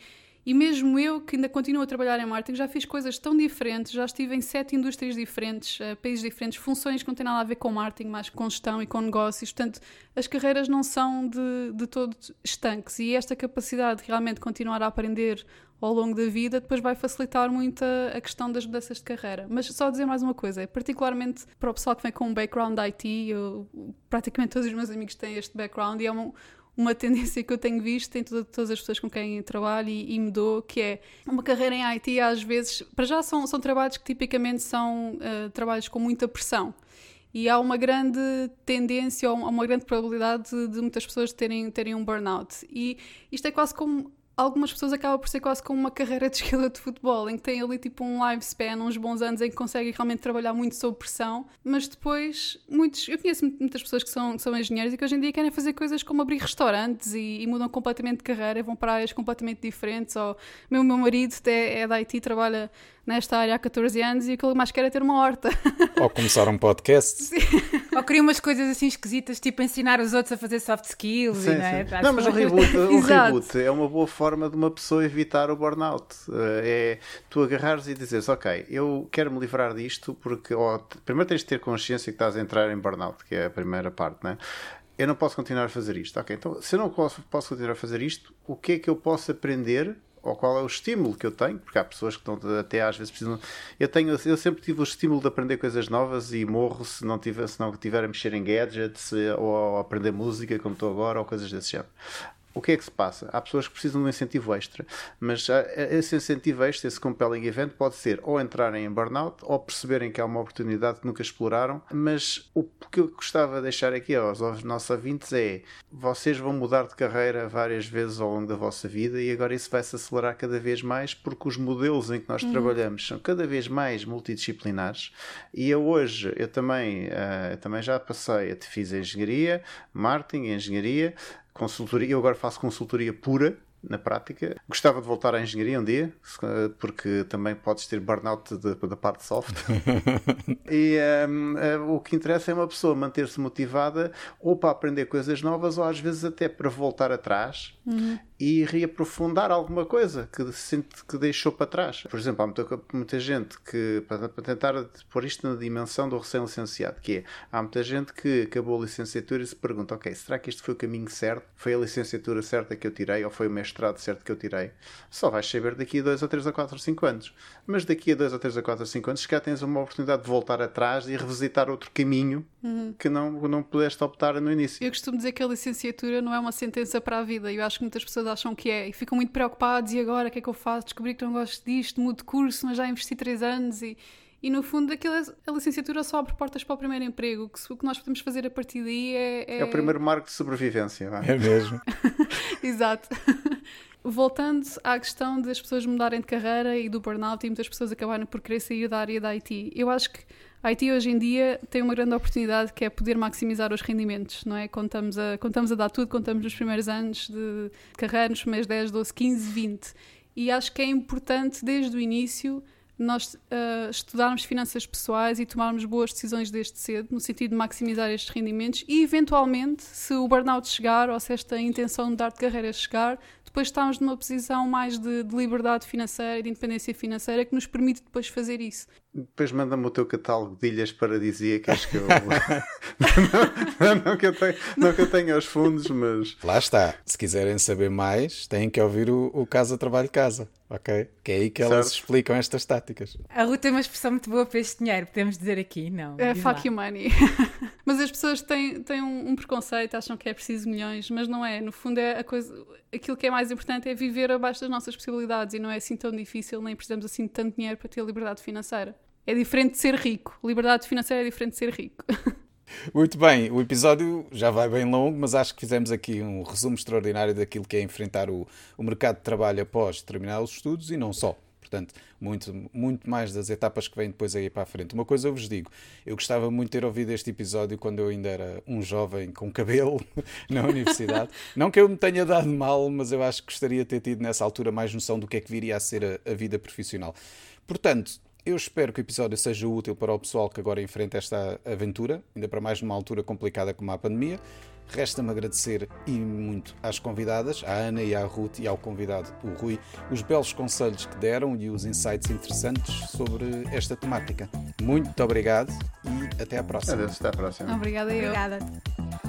e mesmo eu, que ainda continuo a trabalhar em marketing, já fiz coisas tão diferentes, já estive em sete indústrias diferentes, uh, países diferentes, funções que não têm nada a ver com marketing, mas com gestão e com negócios. Portanto, as carreiras não são de, de todo estanques e esta capacidade de realmente continuar a aprender ao longo da vida depois vai facilitar muito a, a, questão das mudanças de carreira. Mas só dizer mais uma coisa, particularmente para o pessoal que vem com um background IT, eu, praticamente todos os meus amigos têm este background e é um, uma tendência que eu tenho visto em toda, todas as pessoas com quem trabalho e, e mudou, que é uma carreira em IT às vezes, para já são, são trabalhos que tipicamente são uh, trabalhos com muita pressão. E há uma grande tendência, ou uma grande probabilidade de, de muitas pessoas terem, terem um burnout. E isto é quase como algumas pessoas acabam por ser quase como uma carreira de jogador de futebol, em que tem ali tipo um lifespan, uns bons anos em que conseguem realmente trabalhar muito sob pressão, mas depois muitos, eu conheço muitas pessoas que são, que são engenheiros e que hoje em dia querem fazer coisas como abrir restaurantes e, e mudam completamente de carreira, vão para áreas completamente diferentes, ou meu, meu marido é, é da IT, trabalha nesta área há 14 anos e aquilo que mais quer é ter uma horta. Ou começar um podcast. Sim. Ou queria umas coisas assim esquisitas, tipo ensinar os outros a fazer soft skills. Sim, não, é? não, mas o reboot, o reboot é uma boa forma de uma pessoa evitar o burnout. Eh, é tu agarrares e dizeres, ok, eu quero me livrar disto porque oh, primeiro tens de ter consciência que estás a entrar em burnout, que é a primeira parte, né? eu não posso continuar a fazer isto. Ok, então se eu não posso, posso continuar a fazer isto, o que é que eu posso aprender ou qual é o estímulo que eu tenho, porque há pessoas que estão até às vezes precisam. Eu, tenho, eu sempre tive o estímulo de aprender coisas novas e morro se não tiver, se não tiver a mexer em gadgets ou a aprender música, como estou agora, ou coisas desse género o que é que se passa? Há pessoas que precisam de um incentivo extra, mas esse incentivo extra, esse compelling event, pode ser ou entrarem em burnout ou perceberem que há uma oportunidade que nunca exploraram. Mas o que eu gostava de deixar aqui aos, nossos ouvintes é: vocês vão mudar de carreira várias vezes ao longo da vossa vida e agora isso vai se acelerar cada vez mais porque os modelos em que nós uhum. trabalhamos são cada vez mais multidisciplinares. E eu hoje, eu também, uh, eu também já passei, fiz engenharia, marketing, engenharia consultoria, eu agora faço consultoria pura na prática. Gostava de voltar à engenharia um dia, porque também podes ter burnout da parte soft. e um, eh, o que interessa é uma pessoa manter-se motivada ou para aprender coisas novas ou às vezes até para voltar atrás uhum e reaprofundar alguma coisa que sente que deixou para trás. Por exemplo, há muita, muita gente que, para, para, tentar pôr isto na dimensão do recém-licenciado, que é, há muita gente que acabou a licenciatura e se pergunta, ok, será que este foi o caminho certo? Foi a licenciatura certa que eu tirei? Ou foi o mestrado certo que eu tirei? Só vais saber daqui a 2 ou 3 a 4 ou 5 anos. Mas daqui a 2 ou 3 a 4 ou 5 anos, se calhar tens uma oportunidade de voltar atrás e revisitar outro caminho uhum. que não, não pudeste optar no início. Eu costumo dizer que a licenciatura não é uma sentença para a vida. Eu acho que muitas pessoas acham que é e ficam muito preocupados. E agora, o que é que eu faço? Descobri que não gosto disto, mudo de curso, mas já investi três anos e. E no fundo, aquilo, é, a licenciatura só abre portas para o primeiro emprego. O que, o que nós podemos fazer a partir daí é. É, é o primeiro marco de sobrevivência. Vai. É mesmo. Exato. Voltando à questão das pessoas mudarem de carreira e do burnout e muitas pessoas acabarem por querer sair da área da IT, eu acho que a IT hoje em dia tem uma grande oportunidade que é poder maximizar os rendimentos, não é? Contamos a, contamos a dar tudo, contamos nos primeiros anos de carreira, nos primeiros 10, 12, 15, 20. E acho que é importante desde o início nós uh, estudarmos finanças pessoais e tomarmos boas decisões desde cedo, no sentido de maximizar estes rendimentos e, eventualmente, se o burnout chegar ou se esta intenção de mudar de carreira chegar, depois estamos numa posição mais de, de liberdade financeira e de independência financeira que nos permite depois fazer isso. Depois manda-me o teu catálogo de ilhas paradisíacas que eu. não, não, que eu tenho, não que eu tenha os fundos, mas. Lá está. Se quiserem saber mais, têm que ouvir o, o Casa Trabalho Casa, ok? Que é aí que elas certo. explicam estas táticas. A Ruth tem uma expressão muito boa para este dinheiro, podemos dizer aqui, não? É fuck you money. mas as pessoas têm, têm um, um, preconceito, acham que é preciso milhões, mas não é. No fundo, é a coisa. Aquilo que é mais importante é viver abaixo das nossas possibilidades e não é assim tão difícil, nem precisamos assim de tanto dinheiro para ter liberdade financeira. É diferente de ser rico. Liberdade financeira é diferente de ser rico. Muito bem, o episódio já vai bem longo, mas acho que fizemos aqui um resumo extraordinário daquilo que é enfrentar o, o mercado de trabalho após terminar os estudos e não só. Portanto, muito, muito mais das etapas que vêm depois aí para a frente. Uma coisa eu vos digo, eu gostava muito de ter ouvido este episódio quando eu ainda era um jovem com cabelo na universidade. não que eu me tenha dado mal, mas eu acho que gostaria de ter tido nessa altura mais noção do que é que viria a ser a, a vida profissional. Portanto, eu espero que o episódio seja útil para o pessoal que agora enfrenta esta aventura, ainda para mais numa altura complicada como a pandemia. Resta-me agradecer e muito às convidadas, à Ana e à Ruth e ao convidado, o Rui, os belos conselhos que deram e os insights interessantes sobre esta temática. Muito obrigado e até à próxima. Adeus, até à próxima. Obrigada, eu. Obrigada.